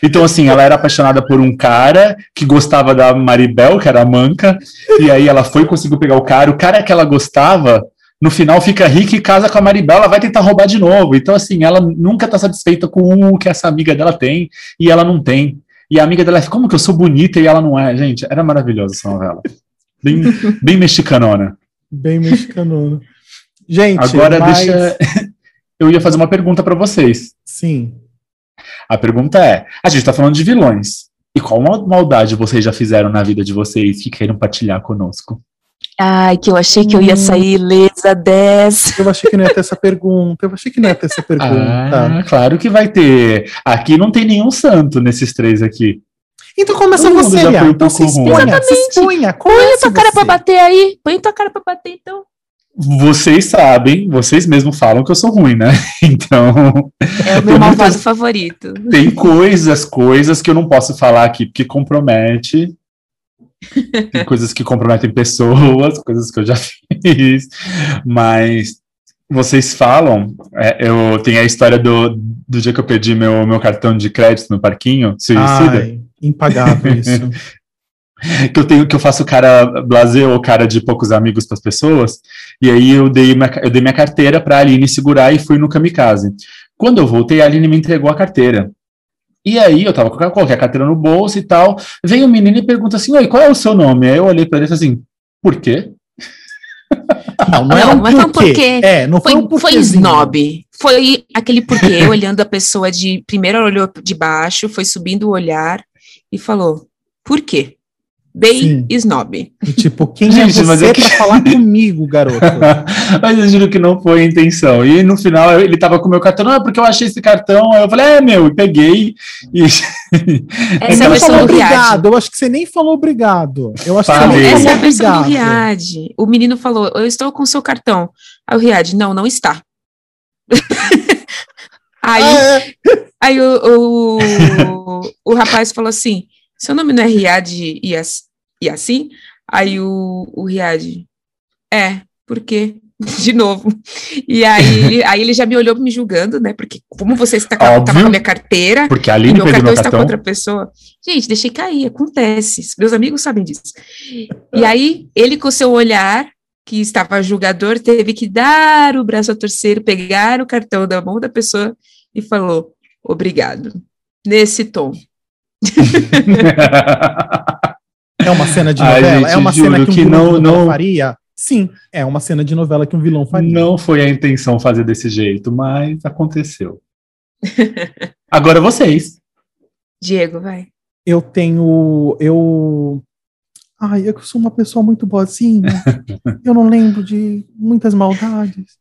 Então, assim, ela era apaixonada por um cara que gostava da Maribel, que era a manca, e aí ela foi, conseguiu pegar o cara. O cara que ela gostava, no final fica rica e casa com a Maribel, ela vai tentar roubar de novo. Então, assim, ela nunca tá satisfeita com o que essa amiga dela tem, e ela não tem. E a amiga dela, como que eu sou bonita e ela não é? Gente, era maravilhosa essa novela. Bem, bem mexicanona. Bem mexicano. Gente, Agora mas- deixa. Eu ia fazer uma pergunta pra vocês. Sim. A pergunta é: a gente tá falando de vilões. E qual mal- maldade vocês já fizeram na vida de vocês que queiram partilhar conosco? Ai, que eu achei que eu ia sair ilesa dessa. Eu achei que não ia ter essa pergunta. Eu achei que não ia ter essa pergunta. Ah, claro que vai ter. Aqui não tem nenhum santo nesses três aqui. Então começa Todo você, já foi um Então se ruim. exponha, se exponha. Põe tua cara você. pra bater aí. Põe tua cara pra bater, então. Vocês sabem, vocês mesmos falam que eu sou ruim, né? Então, É o meu Tem malvado muitas- favorito. tem coisas, coisas que eu não posso falar aqui porque compromete. Tem coisas que comprometem pessoas, coisas que eu já fiz. Mas vocês falam, é, eu tenho a história do, do dia que eu perdi meu, meu cartão de crédito no parquinho, suicida. Ai, impagável isso. que eu tenho que eu faço cara blazer ou cara de poucos amigos para as pessoas. E aí eu dei minha, eu dei minha carteira para a Aline segurar e fui no kamikaze. Quando eu voltei, a Aline me entregou a carteira. E aí eu tava com a carteira no bolso e tal. Vem um menino e pergunta assim: "Oi, qual é o seu nome?" Aí eu olhei para ele e falei assim: "Por quê?" Não, não, é Não, um mas foi um porquê. porquê. É, não foi, Foi, um foi porquêzinho. snob. Foi aquele porquê olhando a pessoa de. Primeiro ela olhou de baixo, foi subindo o olhar e falou: por quê? Bem Sim. snob. E, Tipo, quem Gente, é mas você é que- pra falar comigo, garoto? Mas eu juro que não foi a intenção. E no final ele tava com o meu cartão, não, é porque eu achei esse cartão. Aí eu falei, é meu, e peguei. E... Essa é Você a versão falou do Riad. obrigado. Eu acho que você nem falou obrigado. Eu acho que Falei. você nem Essa é a versão do. Riad. O menino falou: Eu estou com seu cartão. Aí o Riad, não, não está. aí Ah, é. aí o, o, o rapaz falou assim: Seu nome não é Riad e, as- assim? Aí o, o Riad, é, por quê? De novo. E aí, aí ele já me olhou me julgando, né? Porque como você está com Óbvio. com a minha carteira, Porque a Aline meu perdeu cartão meu está com outra pessoa. Gente, deixei cair, acontece. Meus amigos sabem disso. E aí, ele com seu olhar, que estava julgador, teve que dar o braço a torcer, pegar o cartão da mão da pessoa e falou: obrigado. Nesse tom. É uma cena de novela? gente, é uma cena que um que vilão não- não- faria? Sim, é uma cena de novela que um vilão faria. Não foi a intenção fazer desse jeito, mas aconteceu. Agora vocês. Diego, vai. Eu tenho. Eu. Ai, eu sou uma pessoa muito boazinha. eu não lembro de muitas maldades.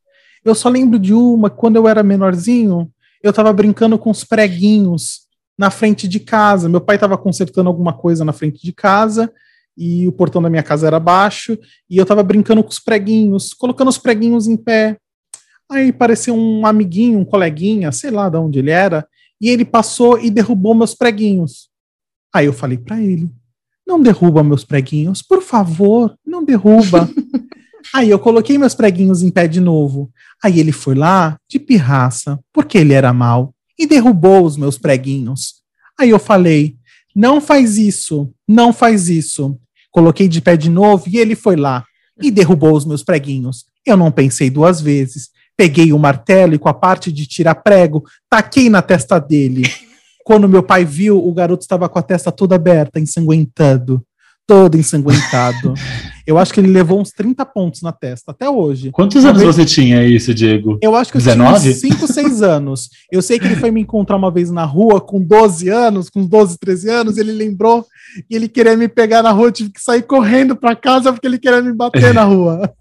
Eu só lembro de uma, quando eu era menorzinho, eu tava brincando com os preguinhos na frente de casa. Meu pai tava consertando alguma coisa na frente de casa e o portão da minha casa era baixo e eu tava brincando com os preguinhos, colocando os preguinhos em pé. Aí apareceu um amiguinho, um coleguinha, sei lá de onde ele era, e ele passou e derrubou meus preguinhos. Aí eu falei para ele: não derruba meus preguinhos, por favor, não derruba. Aí eu coloquei meus preguinhos em pé de novo. Aí ele foi lá, de pirraça, porque ele era mal, e derrubou os meus preguinhos. Aí eu falei: não faz isso, não faz isso. Coloquei de pé de novo e ele foi lá e derrubou os meus preguinhos. Eu não pensei duas vezes. Peguei o martelo e com a parte de tirar prego, taquei na testa dele. Quando meu pai viu, o garoto estava com a testa toda aberta, ensanguentado. Todo ensanguentado. Eu acho que ele levou uns 30 pontos na testa, até hoje. Quantos anos você tinha isso, Diego? Eu acho que eu 19? tinha uns 5, 6 anos. Eu sei que ele foi me encontrar uma vez na rua com 12 anos, com 12, 13 anos, ele lembrou que ele queria me pegar na rua, eu tive que sair correndo para casa porque ele queria me bater na rua.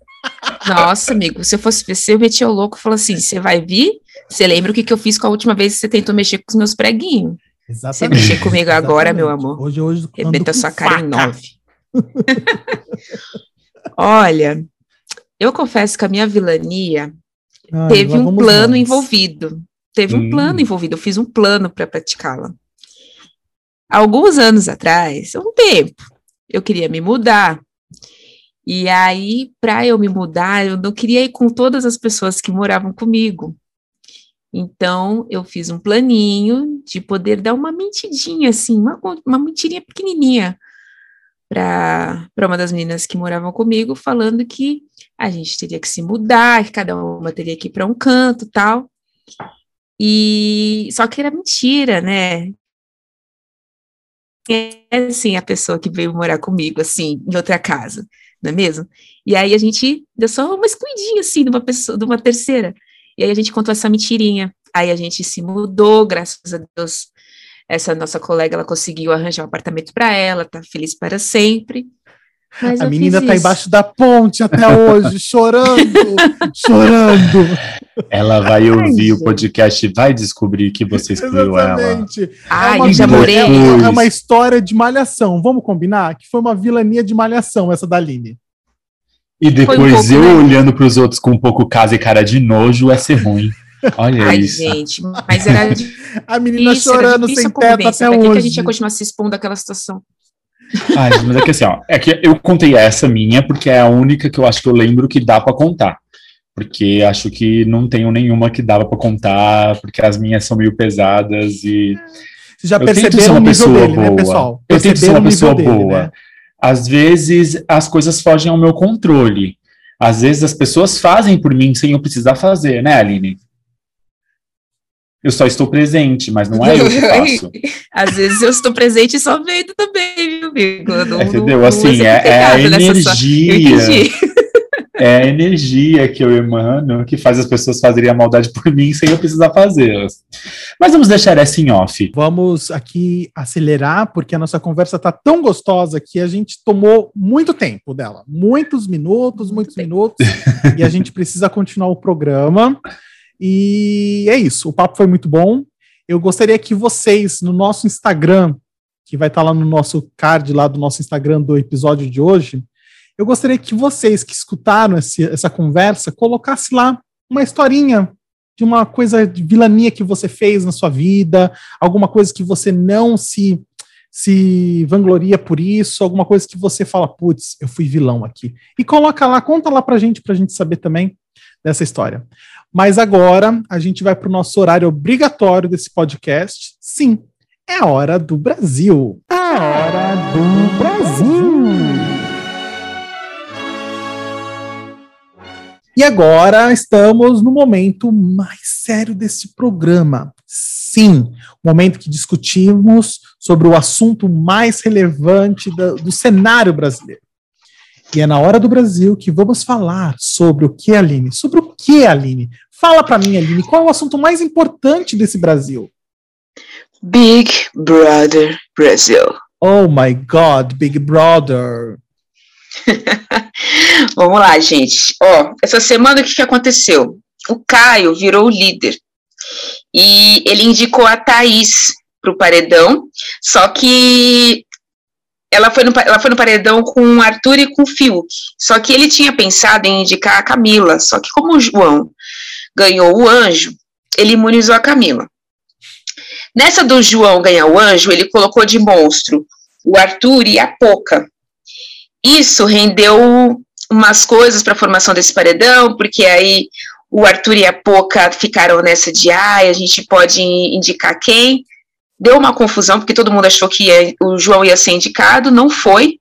Nossa, amigo, se eu fosse você, eu metia o louco e falou assim: você vai vir? Você lembra o que, que eu fiz com a última vez que você tentou mexer com os meus preguinhos? Você mexer comigo agora, meu Exatamente. amor. Hoje, hoje, Rebenta sua cara em faca. nove. Olha, eu confesso que a minha vilania Ai, teve um plano nós. envolvido. Teve um Hum. plano envolvido. Eu fiz um plano para praticá-la. Alguns anos atrás, um tempo, eu queria me mudar. E aí, para eu me mudar, eu não queria ir com todas as pessoas que moravam comigo. Então, eu fiz um planinho de poder dar uma mentidinha, assim, uma, uma mentirinha pequenininha para uma das meninas que moravam comigo, falando que a gente teria que se mudar, que cada uma teria que ir para um canto tal. E só que era mentira, né? É assim a pessoa que veio morar comigo, assim, em outra casa, não é mesmo? E aí a gente deu só uma escondidinha, assim, de uma pessoa, de uma terceira. E aí a gente contou essa mentirinha. Aí a gente se mudou, graças a Deus. Essa nossa colega, ela conseguiu arranjar um apartamento para ela, tá feliz para sempre. Mas A menina tá isso. embaixo da ponte até hoje, chorando, chorando. Ela vai ouvir o gente. podcast e vai descobrir que você excluiu ela. Exatamente. Ai, uma eu já morei. É uma, é uma história de malhação. Vamos combinar? Que foi uma vilania de malhação, essa da Aline. E depois pouco, eu né? olhando para os outros com um pouco casa e cara de nojo é ser ruim. Olha Ai, isso. gente, mas era A menina chorando sem teto até Pra que, hoje. que a gente ia continuar se expondo àquela situação? Ai, mas é que assim, ó, é que eu contei essa minha porque é a única que eu acho que eu lembro que dá pra contar. Porque acho que não tenho nenhuma que dava pra contar, porque as minhas são meio pesadas e Vocês já perceberam o uma nível pessoa dele, né, boa. pessoal? Eu tento ser uma o nível pessoa dele, boa. né? Às vezes as coisas fogem ao meu controle. Às vezes as pessoas fazem por mim sem eu precisar fazer, né, Aline? Eu só estou presente, mas não é eu que faço. Às vezes eu estou presente e só vendo também, viu, não- Entendeu? Assim, é, é a sua- Eu energia. entendi. É a energia que eu emano que faz as pessoas fazerem a maldade por mim sem eu precisar fazê-las. Mas vamos deixar essa em off. Vamos aqui acelerar, porque a nossa conversa tá tão gostosa que a gente tomou muito tempo dela. Muitos minutos, muitos minutos. e a gente precisa continuar o programa. E é isso. O papo foi muito bom. Eu gostaria que vocês, no nosso Instagram, que vai estar lá no nosso card lá do nosso Instagram do episódio de hoje, eu gostaria que vocês que escutaram esse- essa conversa colocassem lá uma historinha de uma coisa de vilania que você fez na sua vida, alguma coisa que você não se se vangloria por isso, alguma coisa que você fala, putz, eu fui vilão aqui. E coloca lá, conta lá pra gente, pra gente saber também dessa história. Mas agora a gente vai pro nosso horário obrigatório desse podcast. Sim, é a hora do Brasil. A hora do Brasil. E agora estamos no momento mais sério desse programa. Sim, o momento que discutimos sobre o assunto mais relevante da- do cenário brasileiro. E é na hora do Brasil que vamos falar sobre o que, Aline? Sobre o que, Aline? Fala para mim, Aline, qual é o assunto mais importante desse Brasil? Big Brother Brasil. Oh my God, Big Brother. Vamos lá, gente. Ó, essa semana o que, que aconteceu? O Caio virou líder. E ele indicou a Thaís para o paredão, só que ela foi, no, ela foi no paredão com o Arthur e com o Fiuk. Só que ele tinha pensado em indicar a Camila, só que como o João ganhou o anjo, ele imunizou a Camila. Nessa do João ganhar o anjo, ele colocou de monstro o Arthur e a Poca. Isso rendeu umas coisas para a formação desse paredão, porque aí o Arthur e a Poca ficaram nessa de, ai, a gente pode indicar quem. Deu uma confusão, porque todo mundo achou que ia- o João ia ser indicado, não foi,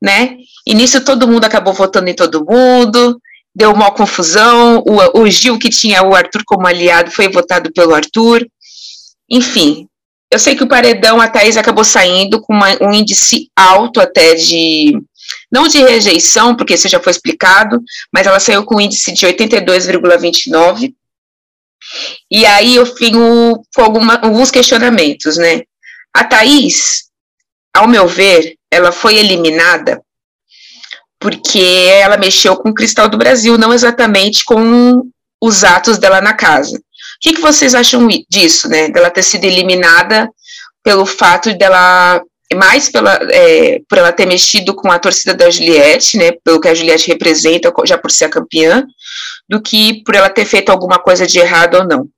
né? E nisso todo mundo acabou votando em todo mundo, deu uma confusão. O, o Gil, que tinha o Arthur como aliado, foi votado pelo Arthur. Enfim, eu sei que o paredão, a Thaís acabou saindo com uma, um índice alto até de. Não de rejeição, porque isso já foi explicado, mas ela saiu com um índice de 82,29. E aí eu fico com alguma, alguns questionamentos, né? A Thaís, ao meu ver, ela foi eliminada porque ela mexeu com o cristal do Brasil, não exatamente com os atos dela na casa. O que, que vocês acham disso, né? Dela ter sido eliminada pelo fato dela mais pela, é, por ela ter mexido com a torcida da Juliette, né, pelo que a Juliette representa, já por ser a campeã, do que por ela ter feito alguma coisa de errado ou não.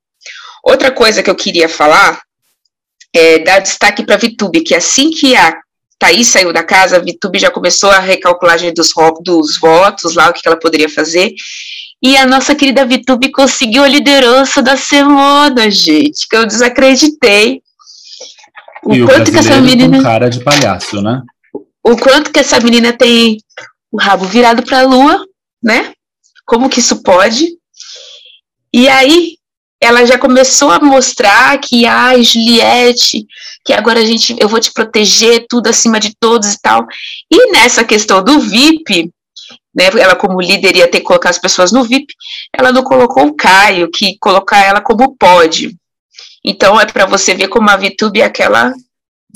Outra coisa que eu queria falar é dar destaque para a Vitube, que assim que a Thaís saiu da casa, a Vitube já começou a recalculagem dos, dos votos, lá o que ela poderia fazer, e a nossa querida Vitube conseguiu a liderança da semana, gente, que eu desacreditei. O e quanto o que essa menina. Com cara de palhaço, né? O quanto que essa menina tem o rabo virado para a lua, né? Como que isso pode? E aí, ela já começou a mostrar que, ai, ah, Juliette, que agora a gente, eu vou te proteger, tudo acima de todos e tal. E nessa questão do VIP, né, ela como líder ia ter que colocar as pessoas no VIP, ela não colocou o Caio, que colocar ela como pode. Então é para você ver como a VTube é aquela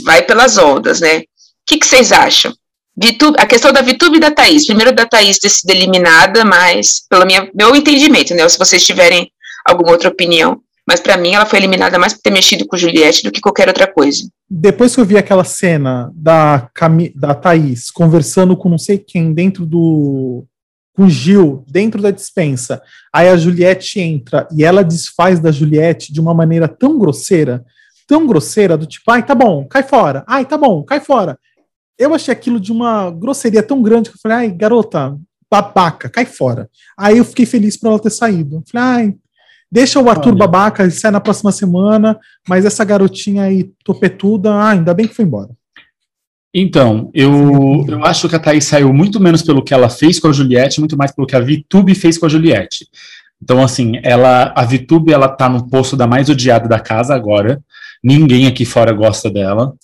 vai pelas ondas, né? O que, que vocês acham? VTube, a questão da VTube e da Thaís. Primeiro da Thaís ter sido eliminada, mas pelo minha, meu entendimento, né? Se vocês tiverem alguma outra opinião. Mas para mim ela foi eliminada mais por ter mexido com Juliette do que qualquer outra coisa. Depois que eu vi aquela cena da, Cam... da Thaís conversando com não sei quem dentro do. Com Gil, dentro da dispensa, aí a Juliette entra e ela desfaz da Juliette de uma maneira tão grosseira, tão grosseira, do tipo, ai, tá bom, cai fora, ai, tá bom, cai fora. Eu achei aquilo de uma grosseria tão grande que eu falei, ai, garota, babaca, cai fora. Aí eu fiquei feliz por ela ter saído. Falei, ai, Deixa o Arthur Olha. babaca, ele sai na próxima semana, mas essa garotinha aí, topetuda, ah, ainda bem que foi embora. Então, eu, eu acho que a Thaís saiu muito menos pelo que ela fez com a Juliette, muito mais pelo que a Vitube fez com a Juliette. Então, assim, ela, a Vitube, ela tá no posto da mais odiada da casa agora. Ninguém aqui fora gosta dela.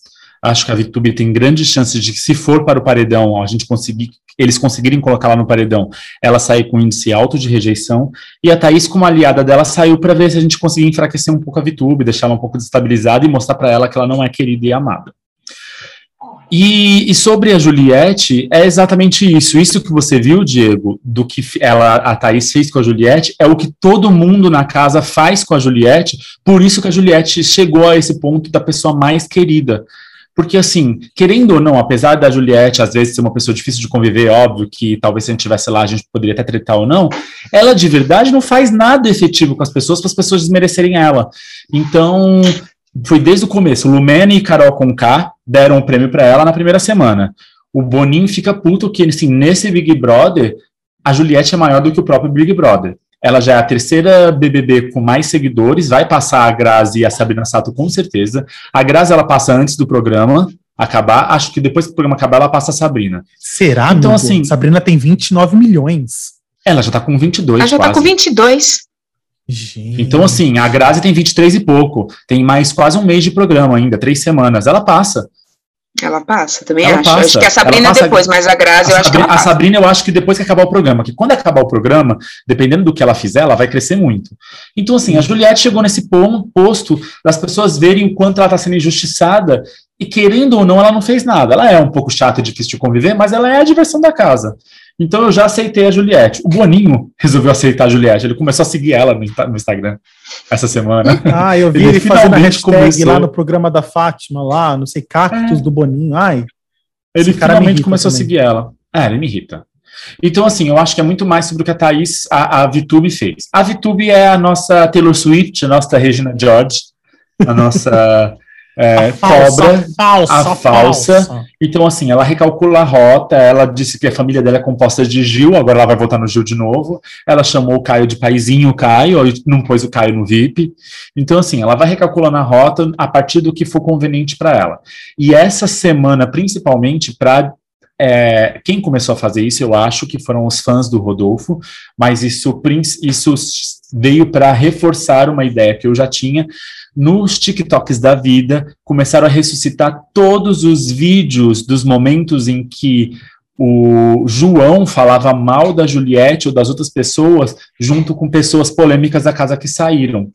Acho que a Vitube tem grandes chances de que, se for para o paredão, a gente conseguir, eles conseguirem colocar lá no paredão, ela sair com índice alto de rejeição. E a Thaís, como aliada dela, saiu para ver se a gente conseguir enfraquecer um pouco a Vitube, deixar ela um pouco desestabilizada e mostrar para ela que ela não é querida e amada. E, e, sobre a Juliette, é exatamente isso. Isso que você viu, Diego, do que ela, a Thaís fez com a Juliette, é o que todo mundo na casa faz com a Juliette, por isso que a Juliette chegou a esse ponto da pessoa mais querida. Porque, assim, querendo ou não, apesar da Juliette às vezes ser uma pessoa difícil de conviver, óbvio que talvez se a gente estivesse lá a gente poderia até tretar ou não, ela de verdade não faz nada efetivo com as pessoas para as pessoas desmerecerem ela. Então, foi desde o começo. Lumene e Carol Conká deram o prêmio para ela na primeira semana. O Boninho fica puto que, assim, nesse Big Brother, a Juliette é maior do que o próprio Big Brother. Ela já é a terceira BBB com mais seguidores, vai passar a Grazi e a Sabrina Sato com certeza. A Grazi ela passa antes do programa acabar, acho que depois que o programa acabar ela passa a Sabrina. Será? Então amigo? assim, Sabrina tem 29 milhões. Ela já tá com 22 Ela já quase. tá com 22. Gente. Então assim, a Grazi tem 23 e pouco, tem mais quase um mês de programa ainda, três semanas, ela passa. Ela passa, também ela acho. Passa. Acho que a Sabrina depois, mas a Grazi a eu acho Sabrina, que ela A Sabrina eu acho que depois que acabar o programa, que quando acabar o programa, dependendo do que ela fizer, ela vai crescer muito. Então, assim, a Juliette chegou nesse posto das pessoas verem o quanto ela está sendo injustiçada e, querendo ou não, ela não fez nada. Ela é um pouco chata e difícil de conviver, mas ela é a diversão da casa. Então eu já aceitei a Juliette. O Boninho resolveu aceitar a Juliette. Ele começou a seguir ela no, Instagram essa semana. Ah, eu vi ele, ele fazendo a hashtag começou... lá no programa da Fátima, lá, não sei, cactus é. do Boninho. Ai. Ele finalmente começou também. a seguir ela. É, ele me irrita. Então, assim, eu acho que é muito mais sobre o que a Thaís, a, a VTube fez. A VTube é a nossa Taylor Swift, a nossa Regina George, a nossa é, a cobra, falsa, a falsa. falsa. Então, assim, ela recalcula a rota, ela disse que a família dela é composta de Gil, agora ela vai voltar no Gil de novo. Ela chamou o Caio de paizinho Caio, não pôs o Caio no VIP. Então, assim, ela vai recalculando a rota a partir do que for conveniente para ela. E essa semana, principalmente, para é, quem começou a fazer isso, eu acho que foram os fãs do Rodolfo, mas isso, isso veio para reforçar uma ideia que eu já tinha. Nos TikToks da vida, começaram a ressuscitar todos os vídeos dos momentos em que o João falava mal da Juliette ou das outras pessoas, junto com pessoas polêmicas da casa que saíram.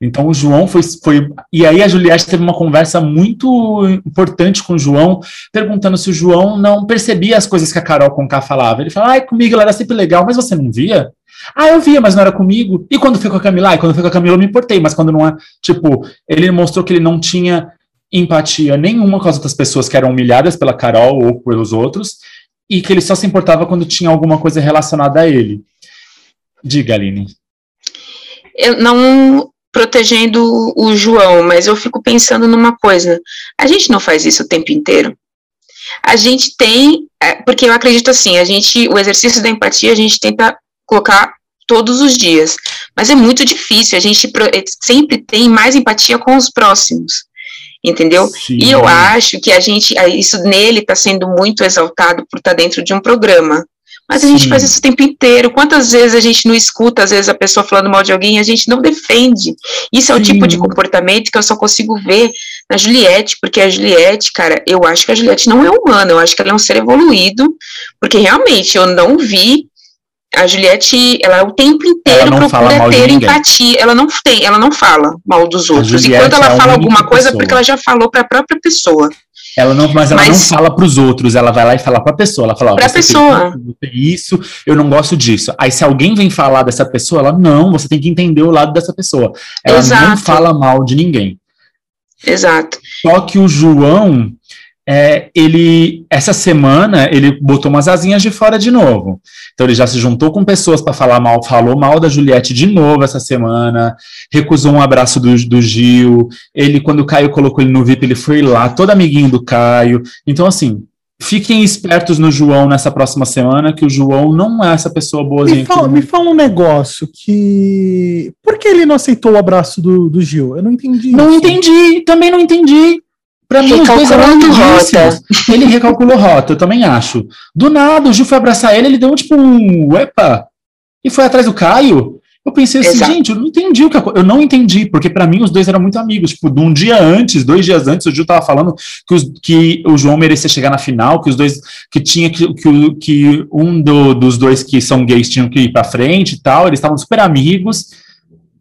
Então o João foi, foi. E aí a Juliette teve uma conversa muito importante com o João, perguntando se o João não percebia as coisas que a Carol Conká falava. Ele falava, ai, comigo ela era sempre legal, mas você não via? Ah, eu via, mas não era comigo. E quando foi com a Camila? Ah, quando foi com a Camila eu me importei, mas quando não é. Tipo, ele mostrou que ele não tinha empatia nenhuma com as outras pessoas que eram humilhadas pela Carol ou pelos outros, e que ele só se importava quando tinha alguma coisa relacionada a ele. Diga, Aline. Eu não protegendo o João, mas eu fico pensando numa coisa. A gente não faz isso o tempo inteiro. A gente tem, é, porque eu acredito assim, a gente, o exercício da empatia, a gente tenta colocar todos os dias, mas é muito difícil. A gente é, sempre tem mais empatia com os próximos, entendeu? Sim. E eu acho que a gente, isso nele está sendo muito exaltado por estar tá dentro de um programa. Mas a gente Sim. faz isso o tempo inteiro. Quantas vezes a gente não escuta, às vezes, a pessoa falando mal de alguém a gente não defende? Isso é Sim. o tipo de comportamento que eu só consigo ver na Juliette, porque a Juliette, cara, eu acho que a Juliette não é humana, eu acho que ela é um ser evoluído, porque realmente eu não vi a Juliette, ela o tempo inteiro procura ter empatia. Ela não tem, ela não fala mal dos outros. E quando ela é fala alguma coisa, é porque ela já falou para a própria pessoa. Ela não, mas ela mas, não fala para os outros, ela vai lá e fala para a pessoa. Ela fala: para a pessoa. Tem isso, eu não gosto disso. Aí, se alguém vem falar dessa pessoa, ela não, você tem que entender o lado dessa pessoa. Ela Exato. não fala mal de ninguém. Exato. Só que o João, é, ele essa semana ele botou umas asinhas de fora de novo. Então ele já se juntou com pessoas para falar mal, falou mal da Juliette de novo essa semana, recusou um abraço do, do Gil. Ele, quando o Caio colocou ele no VIP, ele foi lá, todo amiguinho do Caio. Então, assim, fiquem espertos no João nessa próxima semana, que o João não é essa pessoa boazinha. Me fala, me fala um negócio que. Por que ele não aceitou o abraço do, do Gil? Eu não entendi. Não isso. entendi, também não entendi. Pra mim, os dois eram rota. Ele recalculou rota, eu também acho. Do nada, o Gil foi abraçar ele, ele deu tipo um epa, e foi atrás do Caio. Eu pensei assim, Exato. gente, eu não entendi o que eu não entendi, porque para mim os dois eram muito amigos. Tipo, de um dia antes, dois dias antes, o Gil tava falando que, os, que o João merecia chegar na final, que os dois que tinha que, que, que um do, dos dois que são gays tinham que ir para frente e tal. Eles estavam super amigos.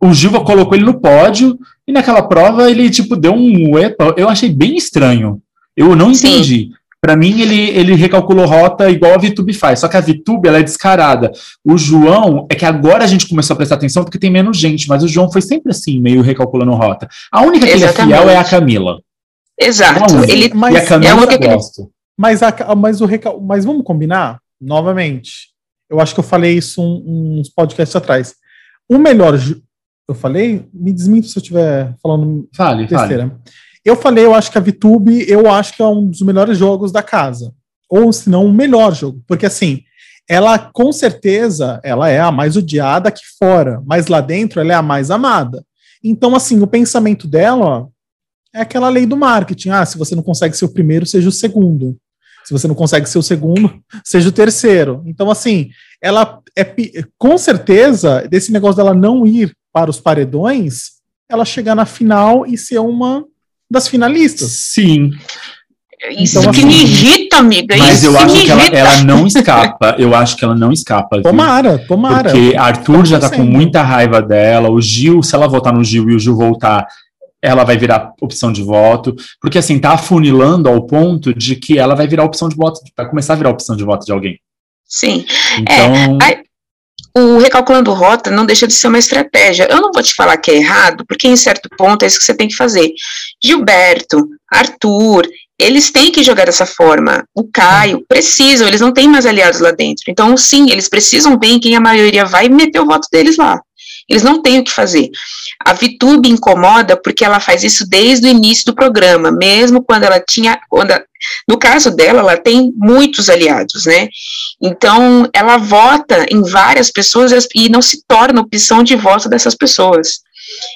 O Gil colocou ele no pódio e naquela prova ele, tipo, deu um epa. Eu achei bem estranho. Eu não entendi. Para mim, ele, ele recalculou rota igual a VTube faz. Só que a VTube, ela é descarada. O João, é que agora a gente começou a prestar atenção porque tem menos gente, mas o João foi sempre assim, meio recalculando rota. A única que Exatamente. ele é fiel é a Camila. Exato. ele, mas, e a Camila é eu gosto. Mas, a, mas, o recal, mas vamos combinar, novamente. Eu acho que eu falei isso um, uns podcasts atrás. O melhor eu falei? Me desminto se eu estiver falando fale, besteira. Fale. Eu falei, eu acho que a VTube, eu acho que é um dos melhores jogos da casa. Ou, se não, o melhor jogo. Porque, assim, ela, com certeza, ela é a mais odiada aqui fora. Mas lá dentro, ela é a mais amada. Então, assim, o pensamento dela, ó, é aquela lei do marketing. Ah, se você não consegue ser o primeiro, seja o segundo. Se você não consegue ser o segundo, seja o terceiro. Então, assim, ela é com certeza desse negócio dela não ir para os paredões, ela chegar na final e ser uma das finalistas. Sim. Isso então, que assim, me irrita, amiga. Mas eu acho que ela, ela, não escapa. Eu acho que ela não escapa. Tomara, viu? tomara. Porque Arthur já tá com muita raiva dela. O Gil, se ela votar no Gil e o Gil voltar, ela vai virar opção de voto. Porque assim, tá afunilando ao ponto de que ela vai virar opção de voto, vai começar a virar opção de voto de alguém. Sim. Então. É, o recalculando rota não deixa de ser uma estratégia. Eu não vou te falar que é errado, porque em certo ponto é isso que você tem que fazer. Gilberto, Arthur, eles têm que jogar dessa forma. O Caio, precisam, eles não têm mais aliados lá dentro. Então, sim, eles precisam ver em quem a maioria vai meter o voto deles lá. Eles não têm o que fazer. A Vitube incomoda porque ela faz isso desde o início do programa, mesmo quando ela tinha, quando, no caso dela, ela tem muitos aliados, né? Então, ela vota em várias pessoas e não se torna opção de voto dessas pessoas.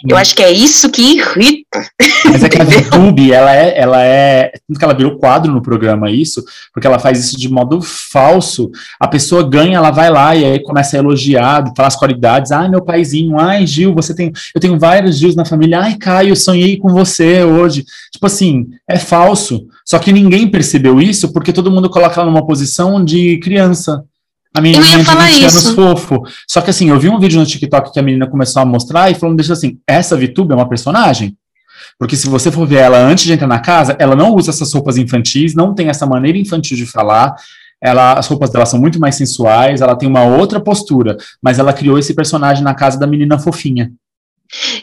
Eu acho que é isso que irrita. Mas é que a VTube, ela é, ela é. Tanto que ela virou quadro no programa, isso, porque ela faz isso de modo falso. A pessoa ganha, ela vai lá e aí começa a elogiar, falar as qualidades. Ai, meu paizinho, ai, Gil, você tem. Eu tenho vários Gils na família. Ai, Caio, sonhei com você hoje. Tipo assim, é falso. Só que ninguém percebeu isso porque todo mundo coloca ela numa posição de criança. A menina de 20 anos fofo. Só que assim, eu vi um vídeo no TikTok que a menina começou a mostrar e falando, deixa assim, essa VTube é uma personagem. Porque se você for ver ela antes de entrar na casa, ela não usa essas roupas infantis, não tem essa maneira infantil de falar. Ela, as roupas dela são muito mais sensuais, ela tem uma outra postura, mas ela criou esse personagem na casa da menina fofinha.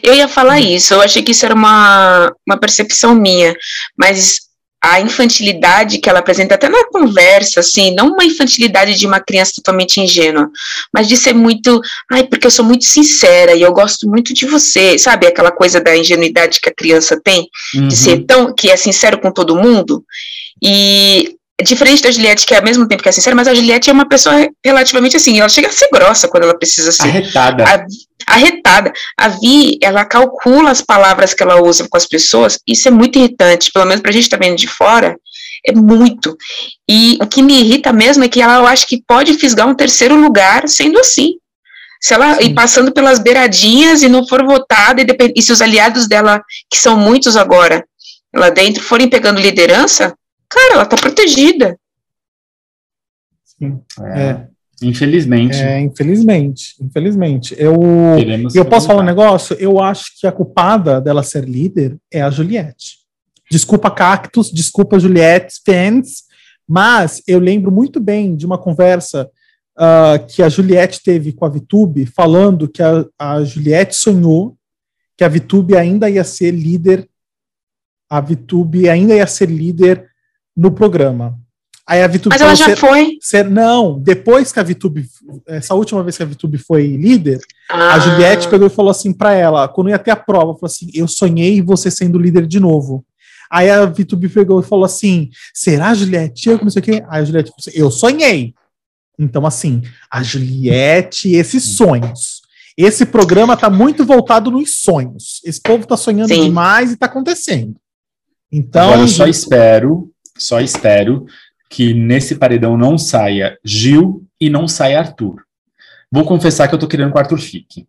Eu ia falar isso, eu achei que isso era uma, uma percepção minha, mas a infantilidade que ela apresenta até na conversa, assim, não uma infantilidade de uma criança totalmente ingênua, mas de ser muito, ai, porque eu sou muito sincera e eu gosto muito de você, sabe? Aquela coisa da ingenuidade que a criança tem, uhum. de ser tão, que é sincero com todo mundo. E diferente da Juliette, que é ao mesmo tempo que é sincera, mas a Juliette é uma pessoa relativamente assim, ela chega a ser grossa quando ela precisa ser. Arretada. A, arretada. A Vi, ela calcula as palavras que ela usa com as pessoas, isso é muito irritante, pelo menos pra gente estar tá vendo de fora, é muito. E o que me irrita mesmo é que ela, eu acho que pode fisgar um terceiro lugar sendo assim. Se ela ir passando pelas beiradinhas e não for votada, e, e se os aliados dela, que são muitos agora, lá dentro, forem pegando liderança, cara, ela tá protegida. Sim. É. é. Infelizmente. É, infelizmente, infelizmente. Eu, eu posso falar um negócio? Eu acho que a culpada dela ser líder é a Juliette. Desculpa, Cactus, desculpa, Juliette, fans, mas eu lembro muito bem de uma conversa uh, que a Juliette teve com a Vitube, falando que a, a Juliette sonhou que a Vitube ainda ia ser líder, a Vitube ainda ia ser líder no programa. Aí a VTube Mas ela já ser, foi. Ser, não, depois que a VTube, essa última vez que a VTube foi líder, ah. a Juliette pegou e falou assim para ela, quando ia ter a prova, falou assim: "Eu sonhei você sendo líder de novo". Aí a VTube pegou e falou assim: "Será Juliette? Eu comecei o quê?". Aí a Juliette falou assim: "Eu sonhei". Então assim, a Juliette, esses sonhos. Esse programa tá muito voltado nos sonhos. Esse povo tá sonhando Sim. demais e tá acontecendo. Então, Agora eu só espero só espero que nesse paredão não saia Gil e não saia Arthur. Vou confessar que eu tô querendo que o Arthur fique.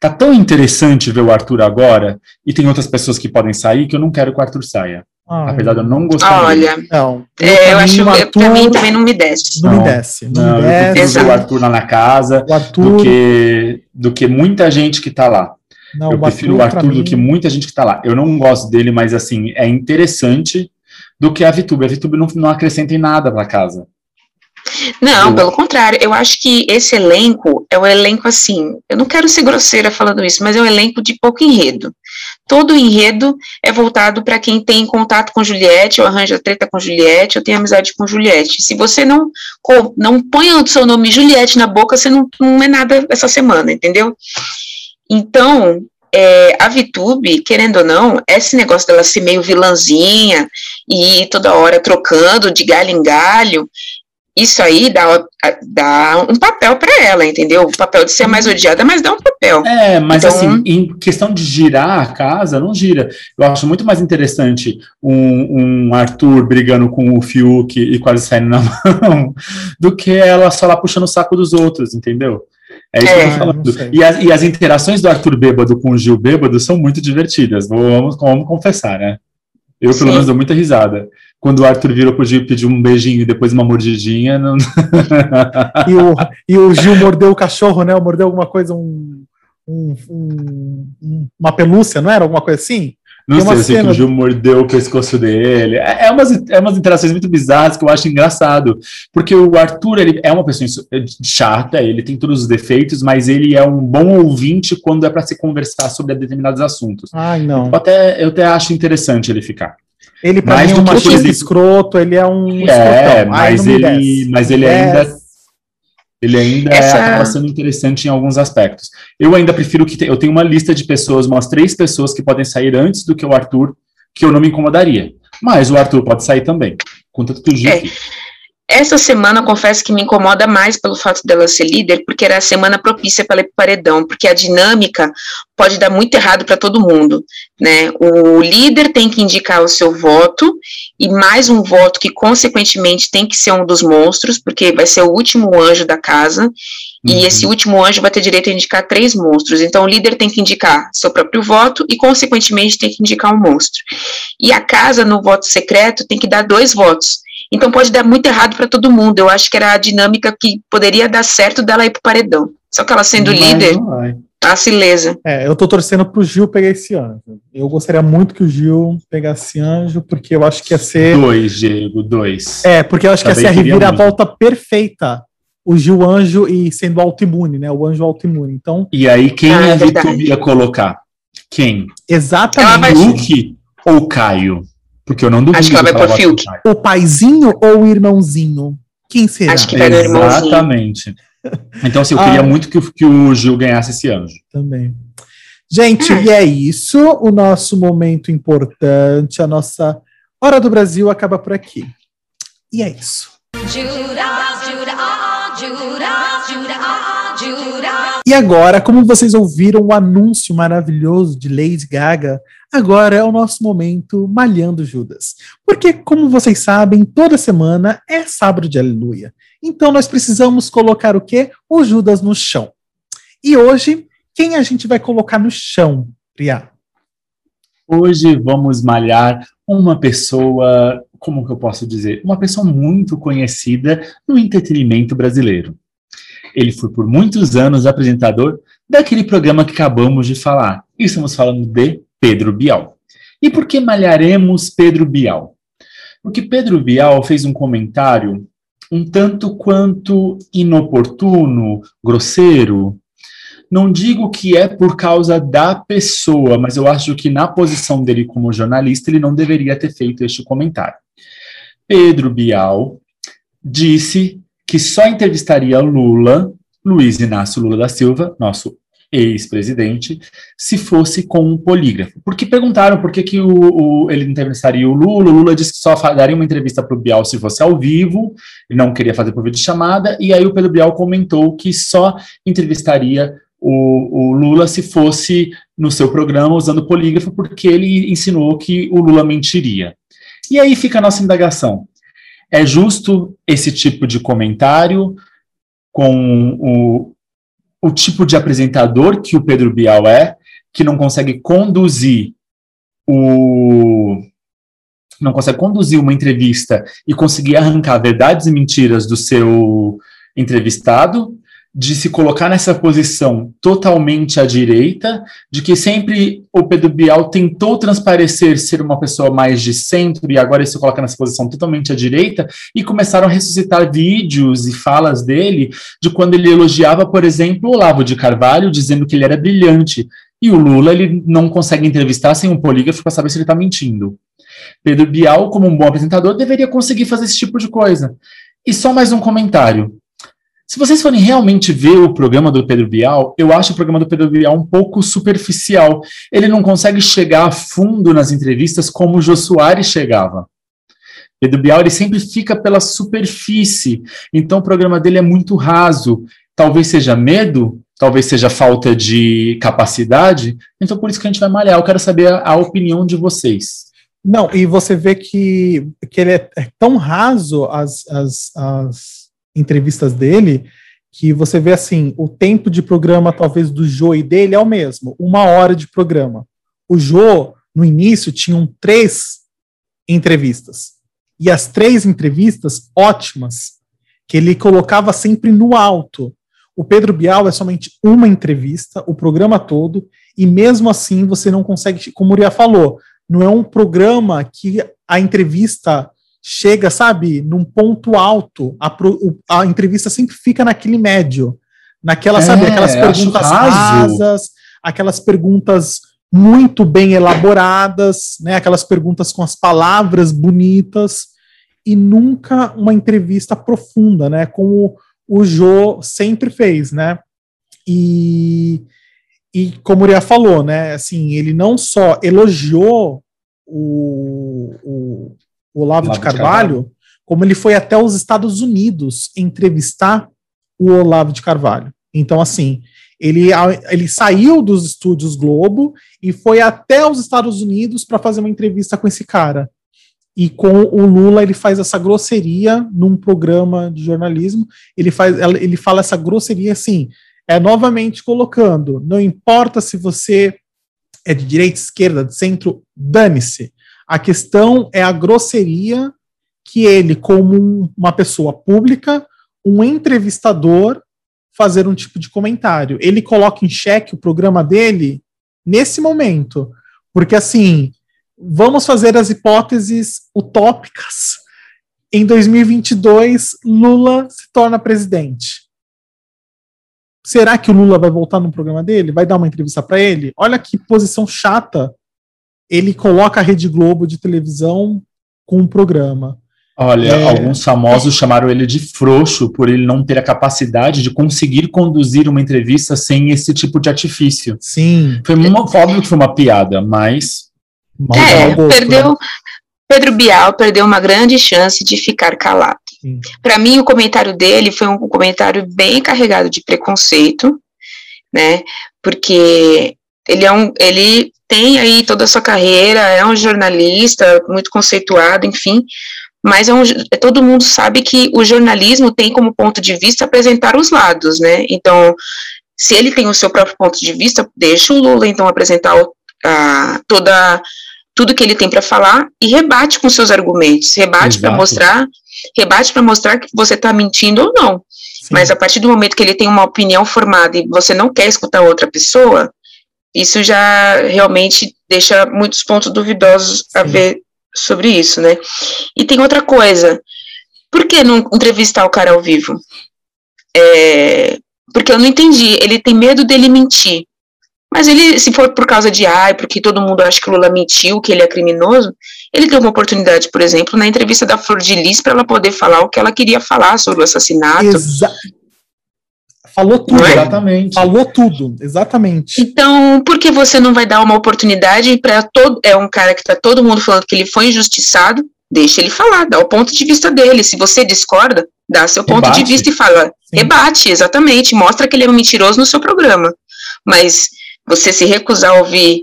Tá tão interessante ver o Arthur agora, e tem outras pessoas que podem sair, que eu não quero que o Arthur saia. Ai. Apesar de eu não gostar Olha, dele. Não, eu, é, eu acho que pra mim também não me desce. Não, não me desce. Não, não me desce. Eu o Arthur lá na casa Arthur... do, que, do que muita gente que tá lá. Não, eu prefiro o Arthur, o Arthur do que muita gente que tá lá. Eu não gosto dele, mas assim, é interessante do que a VTube. A VTube não, não acrescenta em nada para casa. Não, eu... pelo contrário, eu acho que esse elenco é um elenco assim, eu não quero ser grosseira falando isso, mas é um elenco de pouco enredo. Todo o enredo é voltado para quem tem contato com Juliette, ou arranja treta com Juliette, ou tem amizade com Juliette. Se você não, não põe o seu nome Juliette na boca, você não, não é nada essa semana, entendeu? Então, é, a VTube, querendo ou não, esse negócio dela ser meio vilãzinha e toda hora trocando de galho em galho, isso aí dá, dá um papel para ela, entendeu? O papel de ser mais uhum. odiada, mas dá um papel. É, mas então, assim, em questão de girar a casa, não gira. Eu acho muito mais interessante um, um Arthur brigando com o Fiuk e quase saindo na mão do que ela só lá puxando o saco dos outros, entendeu? É isso é, que eu tô falando. E as, e as, interações do Arthur bêbado com o Gil bêbado são muito divertidas, vamos, vamos confessar, né? Eu, pelo Sim. menos, dou muita risada. Quando o Arthur virou pro Gil e pediu um beijinho e depois uma mordidinha. Não... e, o, e o Gil mordeu o cachorro, né? Mordeu alguma coisa, um, um, um, uma pelúcia, não era? Alguma coisa assim? Não sei, assim, que o Gil mordeu o pescoço dele. É, é, umas, é umas interações muito bizarras que eu acho engraçado. Porque o Arthur, ele é uma pessoa é chata, ele tem todos os defeitos, mas ele é um bom ouvinte quando é para se conversar sobre determinados assuntos. Ai, não. Eu até, eu até acho interessante ele ficar. Ele, pra mais mim, é um machista escroto, ele é um É, mas ele, mas ele ainda ele ainda é, Essa... é, acaba sendo interessante em alguns aspectos. Eu ainda prefiro que te, eu tenho uma lista de pessoas, umas três pessoas que podem sair antes do que o Arthur, que eu não me incomodaria. Mas o Arthur pode sair também, contanto que o Gil. É. Essa semana, confesso que me incomoda mais pelo fato dela ser líder, porque era a semana propícia para ir paredão, porque a dinâmica pode dar muito errado para todo mundo, né? O líder tem que indicar o seu voto e mais um voto que consequentemente tem que ser um dos monstros, porque vai ser o último anjo da casa uhum. e esse último anjo vai ter direito a indicar três monstros. Então o líder tem que indicar seu próprio voto e consequentemente tem que indicar um monstro. E a casa no voto secreto tem que dar dois votos. Então pode dar muito errado para todo mundo. Eu acho que era a dinâmica que poderia dar certo dela ir pro paredão. Só que ela sendo líder, tá ilesa. É, eu tô torcendo pro Gil pegar esse anjo. Eu gostaria muito que o Gil pegasse anjo, porque eu acho que ia ser. Dois, Diego, dois. É, porque eu acho Também que ia ser a reviravolta perfeita. O Gil anjo e sendo autoimune, né? O anjo autoimune. Então. E aí, quem ah, a Vitor ia colocar? Quem? Exatamente. Luke ou Caio? Porque eu não duvido. Acho que ela vai por Fiuk. O paizinho ou o irmãozinho? Quem será? Acho que vai no irmãozinho. Exatamente. Então, assim, eu queria ah, muito que, que o Gil ganhasse esse anjo. Também. Gente, e é isso. O nosso momento importante, a nossa Hora do Brasil acaba por aqui. E é isso. Judas, Judas, Judas, Judas, Judas. E agora, como vocês ouviram o anúncio maravilhoso de Lady Gaga, agora é o nosso momento Malhando Judas. Porque, como vocês sabem, toda semana é sábado de aleluia. Então nós precisamos colocar o quê? O Judas no chão. E hoje, quem a gente vai colocar no chão, Priá? Hoje vamos malhar uma pessoa, como que eu posso dizer? Uma pessoa muito conhecida no entretenimento brasileiro. Ele foi por muitos anos apresentador daquele programa que acabamos de falar. E estamos falando de Pedro Bial. E por que malharemos Pedro Bial? Porque Pedro Bial fez um comentário um tanto quanto inoportuno, grosseiro. Não digo que é por causa da pessoa, mas eu acho que na posição dele como jornalista ele não deveria ter feito este comentário. Pedro Bial disse que só entrevistaria Lula, Luiz Inácio Lula da Silva, nosso ex-presidente, se fosse com um polígrafo. Porque perguntaram por que, que o, o, ele entrevistaria o Lula. O Lula disse que só daria uma entrevista para o Bial se fosse ao vivo, não queria fazer por vídeo chamada, e aí o Pedro Bial comentou que só entrevistaria o, o, Lula se fosse no seu programa usando polígrafo, porque ele ensinou que o Lula mentiria. E aí fica a nossa indagação. É justo esse tipo de comentário com o, o tipo de apresentador que o Pedro Bial é, que não consegue conduzir o não consegue conduzir uma entrevista e conseguir arrancar verdades e mentiras do seu entrevistado, de se colocar nessa posição totalmente à direita, de que sempre o Pedro Bial tentou transparecer ser uma pessoa mais de centro e agora ele se coloca nessa posição totalmente à direita, e começaram a ressuscitar vídeos e falas dele de quando ele elogiava, por exemplo, o Olavo de Carvalho, dizendo que ele era brilhante, e o Lula ele não consegue entrevistar sem um polígrafo para saber se ele está mentindo. Pedro Bial, como um bom apresentador, deveria conseguir fazer esse tipo de coisa. E só mais um comentário. Se vocês forem realmente ver o programa do Pedro Bial, eu acho o programa do Pedro Bial um pouco superficial. Ele não consegue chegar a fundo nas entrevistas como o Jô Soares chegava. Pedro Bial ele sempre fica pela superfície, então o programa dele é muito raso. Talvez seja medo, talvez seja falta de capacidade, então por isso que a gente vai malhar. Eu quero saber a, a opinião de vocês. Não, e você vê que, que ele é, é tão raso as, as, as entrevistas dele, que você vê assim, o tempo de programa talvez do Jô e dele é o mesmo, uma hora de programa. O Jô, no início, tinham três entrevistas. E as três entrevistas ótimas, que ele colocava sempre no alto. O Pedro Bial é somente uma entrevista, o programa todo, e mesmo assim você não consegue, como o Uriah falou, não é um programa que a entrevista chega, sabe, num ponto alto. A, a entrevista sempre fica naquele médio. Naquela, é, sabe, aquelas perguntas rasas, aquelas perguntas muito bem elaboradas, né? Aquelas perguntas com as palavras bonitas e nunca uma entrevista profunda, né? Como o Jô sempre fez, né? E, e como o Uriah falou, né? Assim, ele não só elogiou o, o, o Olavo, de, Carvalho, de Carvalho, como ele foi até os Estados Unidos entrevistar o Olavo de Carvalho. Então, assim, ele, ele saiu dos estúdios Globo e foi até os Estados Unidos para fazer uma entrevista com esse cara. E com o Lula ele faz essa grosseria num programa de jornalismo. Ele faz, ele fala essa grosseria assim, é novamente colocando, não importa se você é de direita, esquerda, de centro, dane-se. A questão é a grosseria que ele, como uma pessoa pública, um entrevistador, fazer um tipo de comentário. Ele coloca em xeque o programa dele nesse momento. Porque, assim, vamos fazer as hipóteses utópicas. Em 2022, Lula se torna presidente. Será que o Lula vai voltar no programa dele? Vai dar uma entrevista para ele? Olha que posição chata. Ele coloca a Rede Globo de televisão com um programa. Olha, é... alguns famosos chamaram ele de frouxo por ele não ter a capacidade de conseguir conduzir uma entrevista sem esse tipo de artifício. Sim. Foi uma, óbvio que foi uma piada, mas. É, perdeu. Né? Pedro Bial perdeu uma grande chance de ficar calado. Para mim, o comentário dele foi um comentário bem carregado de preconceito, né? Porque ele é um, ele tem aí toda a sua carreira, é um jornalista muito conceituado, enfim, mas é um, todo mundo sabe que o jornalismo tem como ponto de vista apresentar os lados, né? Então, se ele tem o seu próprio ponto de vista, deixa o Lula então apresentar o, a, toda tudo que ele tem para falar e rebate com seus argumentos, rebate para mostrar rebate para mostrar que você está mentindo ou não. Sim. Mas a partir do momento que ele tem uma opinião formada e você não quer escutar outra pessoa, isso já realmente deixa muitos pontos duvidosos Sim. a ver sobre isso, né? E tem outra coisa. Por que não entrevistar o cara ao vivo? É, porque eu não entendi. Ele tem medo dele mentir. Mas ele, se for por causa de ai, porque todo mundo acha que o Lula mentiu, que ele é criminoso, ele deu uma oportunidade, por exemplo, na entrevista da Flor de Lis para ela poder falar o que ela queria falar sobre o assassinato. Exa Falou tudo, é? exatamente. Falou tudo, exatamente. Então, por que você não vai dar uma oportunidade para todo. É um cara que está todo mundo falando que ele foi injustiçado, deixa ele falar, dá o ponto de vista dele. Se você discorda, dá seu ponto rebate. de vista e fala. Sim. Rebate, exatamente. Mostra que ele é um mentiroso no seu programa. Mas você se recusar a ouvir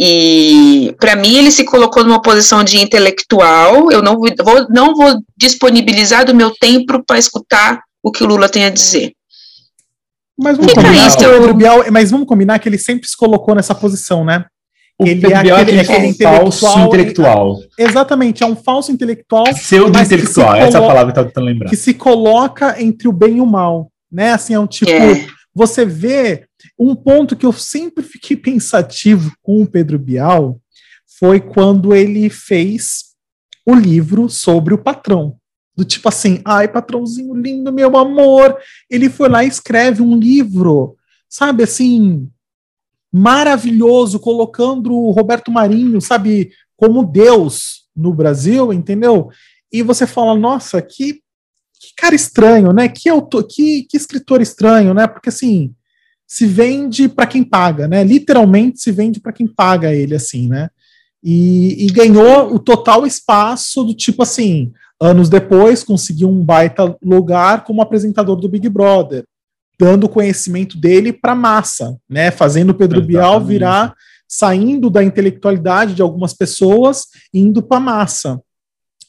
e para mim ele se colocou numa posição de intelectual. Eu não vou, não vou disponibilizar do meu tempo para escutar o que o Lula tem a dizer. Mas vamos, combinar, isso. Bial, mas vamos combinar que ele sempre se colocou nessa posição, né? O ele é aquele, é aquele intelectual, falso intelectual. exatamente, é um falso intelectual. Pseudo-intelectual, essa é a palavra que eu tô tentando lembrar. Que se coloca entre o bem e o mal, né? Assim, é um tipo. É. Você vê um ponto que eu sempre fiquei pensativo com o Pedro Bial foi quando ele fez o livro sobre o patrão. Do tipo assim, ai, patrãozinho lindo, meu amor. Ele foi lá e escreve um livro, sabe assim, maravilhoso, colocando o Roberto Marinho, sabe, como Deus no Brasil, entendeu? E você fala, nossa, que, que cara estranho, né? Que, autor, que, que escritor estranho, né? Porque assim, se vende para quem paga, né? Literalmente se vende para quem paga ele, assim, né? E, e, ganhou o total espaço do tipo assim, anos depois conseguiu um baita lugar como apresentador do Big Brother, dando conhecimento dele para massa, né? Fazendo o Pedro Exatamente. Bial virar, saindo da intelectualidade de algumas pessoas, indo para massa.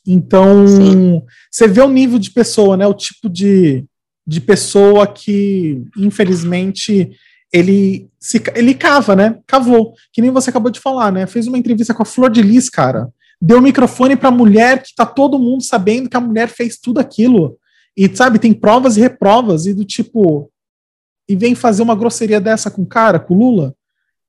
Então, Sim. você vê o nível de pessoa, né? O tipo de, de pessoa que, infelizmente, ele se, ele cava, né? Cavou, que nem você acabou de falar, né? Fez uma entrevista com a Flor de Lis, cara. Deu o microfone para a mulher que tá todo mundo sabendo que a mulher fez tudo aquilo. E sabe, tem provas e reprovas e do tipo e vem fazer uma grosseria dessa com o cara, com o Lula.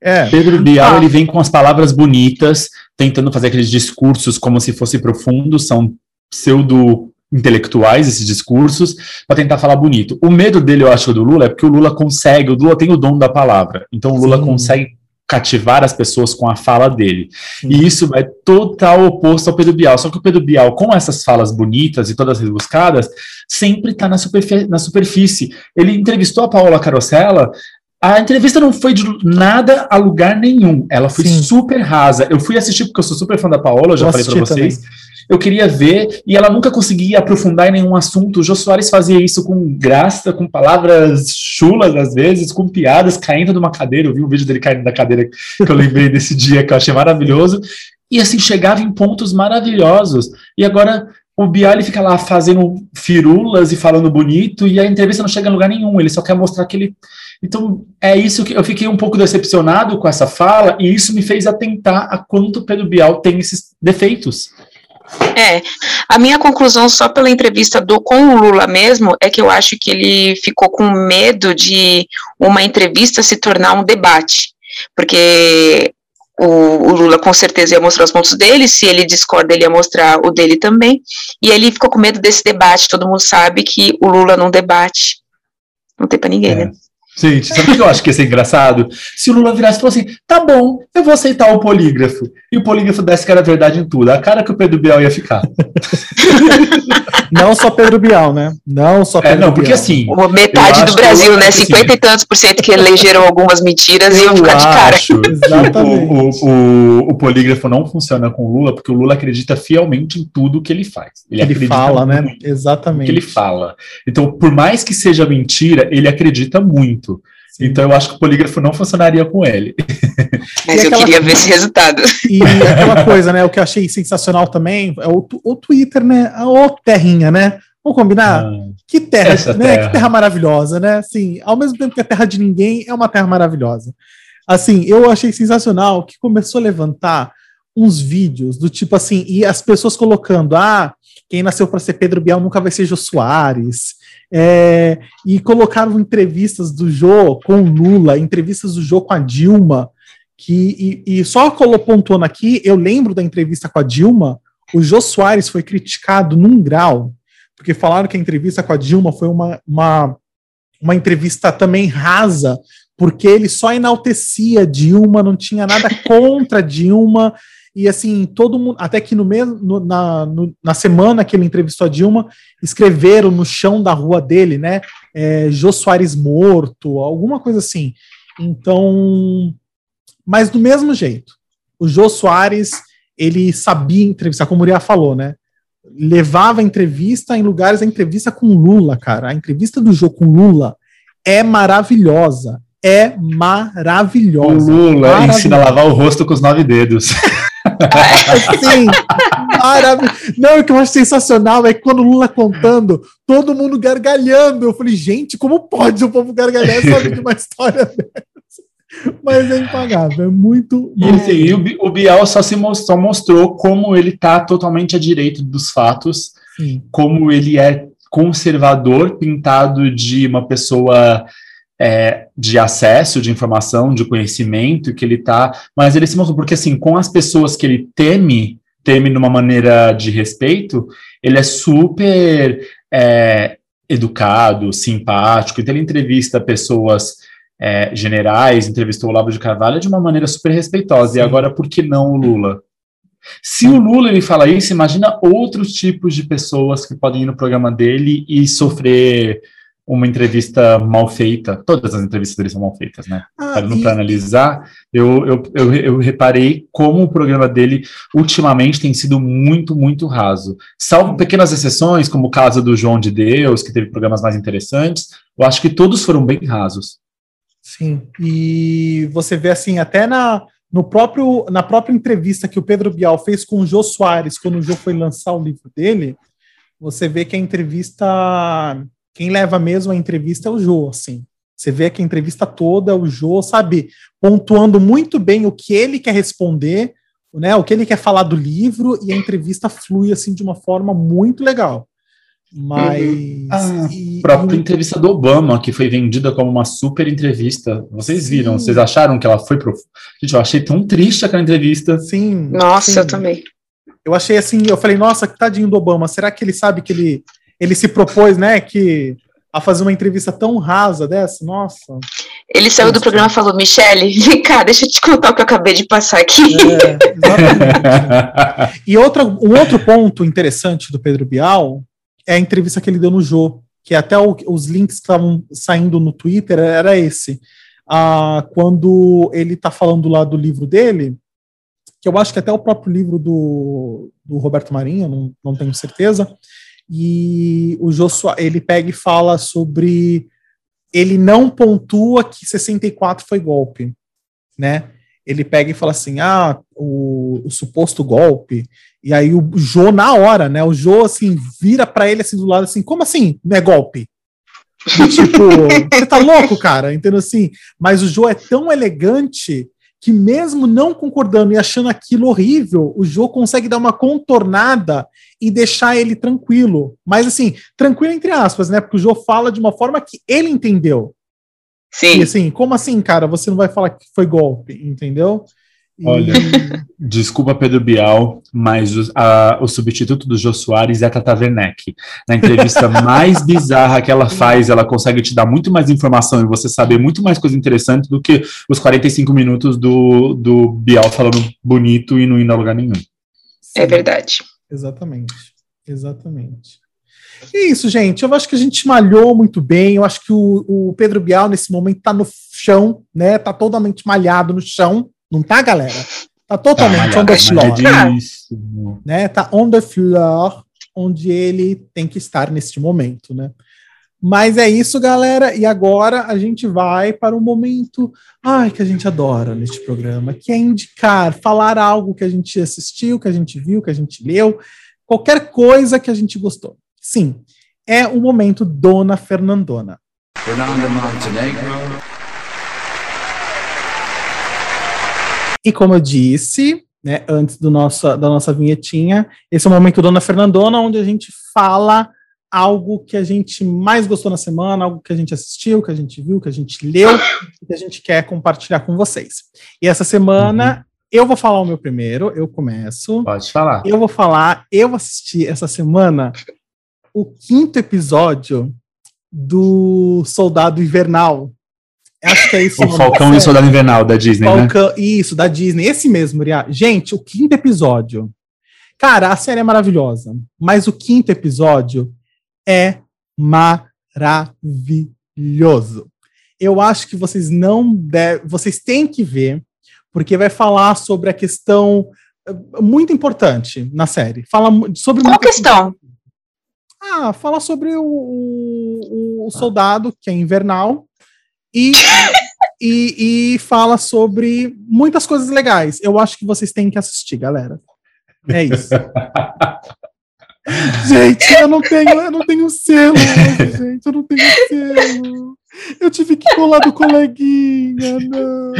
É. Pedro Bial, ah. ele vem com as palavras bonitas, tentando fazer aqueles discursos como se fosse profundo, são pseudo intelectuais, esses discursos, para tentar falar bonito. O medo dele, eu acho, do Lula é porque o Lula consegue, o Lula tem o dom da palavra. Então o Lula Sim. consegue cativar as pessoas com a fala dele. E isso é total oposto ao Pedro Bial. Só que o Pedro Bial, com essas falas bonitas e todas rebuscadas, sempre está na, superfície, na superfície. Ele entrevistou a Paola Carosella a entrevista não foi de nada a lugar nenhum. Ela foi Sim. super rasa. Eu fui assistir porque eu sou super fã da Paola, já falei para vocês. Também. Eu queria ver, e ela nunca conseguia aprofundar em nenhum assunto. O Jô Soares fazia isso com graça, com palavras chulas, às vezes, com piadas, caindo de uma cadeira. Eu vi um vídeo dele caindo da cadeira que eu lembrei desse dia, que eu achei maravilhoso. E assim, chegava em pontos maravilhosos. E agora o Bial fica lá fazendo firulas e falando bonito, e a entrevista não chega em lugar nenhum, ele só quer mostrar que ele. Então, é isso que eu fiquei um pouco decepcionado com essa fala, e isso me fez atentar a quanto Pedro Bial tem esses defeitos. É, a minha conclusão só pela entrevista do com o Lula mesmo é que eu acho que ele ficou com medo de uma entrevista se tornar um debate, porque o, o, Lula com certeza ia mostrar os pontos dele, se ele discorda, ele ia mostrar o dele também, e ele ficou com medo desse debate, todo mundo sabe que o Lula não debate, não tem para ninguém, é. né? Gente, sabe o que eu acho que ia ser engraçado? Se o Lula virasse e falasse assim, tá bom, eu vou aceitar o polígrafo. E o polígrafo desse que era verdade em tudo. A cara que o Pedro Bial ia ficar. não só Pedro Bial, né? Não só é, Pedro é, não, porque Bial. assim. Metade do Brasil, né? 50 assim, e tantos por cento que elegeram algumas mentiras e iam ficar de cara. Exatamente. O, o, o, o, polígrafo não funciona com o Lula, porque o Lula acredita fielmente em tudo que ele faz. Ele, ele fala, né? Exatamente. que ele fala. Então, por mais que seja mentira, ele acredita muito muito. Sim. Então eu acho que o polígrafo não funcionaria com ele. Mas eu queria ver esse resultado. E aquela coisa, né? O que eu achei sensacional também é o, o Twitter, né? A terrinha, né? Vamos combinar? Ah, que terra, né? Terra. Que terra maravilhosa, né? Assim, ao mesmo tempo que a terra de ninguém é uma terra maravilhosa. Assim, eu achei sensacional que começou a levantar uns vídeos do tipo assim, e as pessoas colocando, ah, quem nasceu para ser Pedro Bial nunca vai ser Jô Soares. É, e colocaram entrevistas do Jô com Lula, entrevistas do Jô com a Dilma, que, e, e só pontuando aqui, eu lembro da entrevista com a Dilma, o Jô Soares foi criticado num grau, porque falaram que a entrevista com a Dilma foi uma, uma, uma entrevista também rasa, porque ele só enaltecia Dilma, não tinha nada contra Dilma, e assim, todo mundo, até que no mesmo, no, na, no, na semana que ele entrevistou a Dilma, escreveram no chão da rua dele, né? É, Jô Soares morto, alguma coisa assim. Então, mas do mesmo jeito, o Jô Soares, ele sabia entrevistar, como o Uriah falou, né? Levava a entrevista em lugares, a entrevista com Lula, cara. A entrevista do Jô com Lula é maravilhosa. É maravilhosa. O Lula maravilhosa. ensina a lavar o rosto com os nove dedos. Sim, maravilhoso. Não, o que eu acho sensacional é que quando o Lula contando, todo mundo gargalhando. Eu falei, gente, como pode o povo gargalhar sabe de uma história dessa? Mas é impagável, é muito. E, assim, e o, o Bial só se mostrou, mostrou como ele está totalmente à direita dos fatos, Sim. como ele é conservador, pintado de uma pessoa é, de acesso, de informação, de conhecimento que ele tá, mas ele se mostrou, porque assim, com as pessoas que ele teme, teme de uma maneira de respeito, ele é super é, educado, simpático, então ele entrevista pessoas é, generais, entrevistou o Lavo de Carvalho de uma maneira super respeitosa, Sim. e agora por que não o Lula? Se o Lula ele fala isso, imagina outros tipos de pessoas que podem ir no programa dele e sofrer uma entrevista mal feita, todas as entrevistas dele são mal feitas, né? Ah. Para analisar, eu, eu, eu, eu, reparei como o programa dele ultimamente tem sido muito, muito raso. Salvo pequenas exceções, como o caso do João de Deus, que teve programas mais interessantes, eu acho que todos foram bem rasos. Sim, e você vê assim, até na, no próprio, na própria entrevista que o Pedro Bial fez com o Jô Soares, quando o Jô foi lançar o livro dele, você vê que a entrevista quem leva mesmo a entrevista é o Jô, assim. Você vê que a entrevista toda é o Jô, sabe, pontuando muito bem o que ele quer responder, né, o que ele quer falar do livro, e a entrevista flui assim de uma forma muito legal. Mas. Uhum. A e, própria e... entrevista do Obama, que foi vendida como uma super entrevista. Vocês viram? Sim. Vocês acharam que ela foi pro. Gente, eu achei tão triste aquela entrevista. Sim. Nossa, sim. eu também. Eu achei assim, eu falei, nossa, que tadinho do Obama. Será que ele sabe que ele ele se propôs, né, que a fazer uma entrevista tão rasa dessa, nossa. Ele saiu do programa e falou, Michele, vem cá, deixa eu te contar o que eu acabei de passar aqui. É, exatamente. e outra, um outro ponto interessante do Pedro Bial é a entrevista que ele deu no Jô, que até o, os links que estavam saindo no Twitter era esse. Ah, quando ele está falando lá do livro dele, que eu acho que até o próprio livro do, do Roberto Marinho, não, não tenho certeza. E o Joshua, ele pega e fala sobre. Ele não pontua que 64 foi golpe, né? Ele pega e fala assim: ah, o, o suposto golpe. E aí o Jô, na hora, né? O Jô, assim, vira para ele assim do lado, assim: como assim? Não é golpe? E, tipo, você tá louco, cara? Entendeu assim? Mas o Jô é tão elegante que mesmo não concordando e achando aquilo horrível, o Jô consegue dar uma contornada e deixar ele tranquilo. Mas assim, tranquilo entre aspas, né? Porque o Jô fala de uma forma que ele entendeu. Sim. E assim, como assim, cara? Você não vai falar que foi golpe, entendeu? Olha, desculpa Pedro Bial, mas o, a- o substituto do Jô Soares é a Tata Werneck. Na entrevista mais bizarra que ela faz, ela consegue te dar muito mais informação e você saber muito mais coisa interessante do que os 45 minutos do, do Bial falando bonito e não indo a lugar nenhum. É verdade. Exatamente. Exatamente. E isso, gente. Eu acho que a gente malhou muito bem. Eu acho que o, o Pedro Bial, nesse momento, tá no chão, né? Tá totalmente malhado no chão. Não tá, galera? Tá totalmente on the floor. malhadíssimo. Né? Tá on the floor, onde ele tem que estar neste momento, né? Mas é isso, galera. E agora a gente vai para o momento ai, que a gente adora neste programa, que é indicar, falar algo que a gente assistiu, que a gente viu, que a gente leu, qualquer coisa que a gente gostou. Sim, é o momento Dona Fernandona. Fernanda Montenegro. E como eu disse, né, antes do nosso, da nossa vinhetinha, esse é o momento Dona Fernandona, onde a gente fala algo que a gente mais gostou na semana, algo que a gente assistiu, que a gente viu, que a gente leu, que a gente quer compartilhar com vocês. E essa semana eu vou falar o meu primeiro, eu começo. Pode falar. Eu vou falar, eu assisti essa semana o quinto episódio do Soldado Invernal. Acho que é isso. O Falcão e o. Soldado Invernal da Disney, né? Falcão, isso, da Disney, esse mesmo, Ria. Gente, o quinto episódio. Cara, a série é maravilhosa, mas o quinto episódio é maravilhoso. Eu acho que vocês não devem, vocês têm que ver, porque vai falar sobre a questão eh, muito importante na série. Fala sobre Qual questão? ah, fala sobre o, o- o soldado, que é invernal, e, e, e fala sobre muitas coisas legais. Eu acho que vocês têm que assistir, galera. É isso. gente, eu não tenho, eu não tenho selo gente. Eu não tenho selo. Eu tive que colar do coleguinha, não.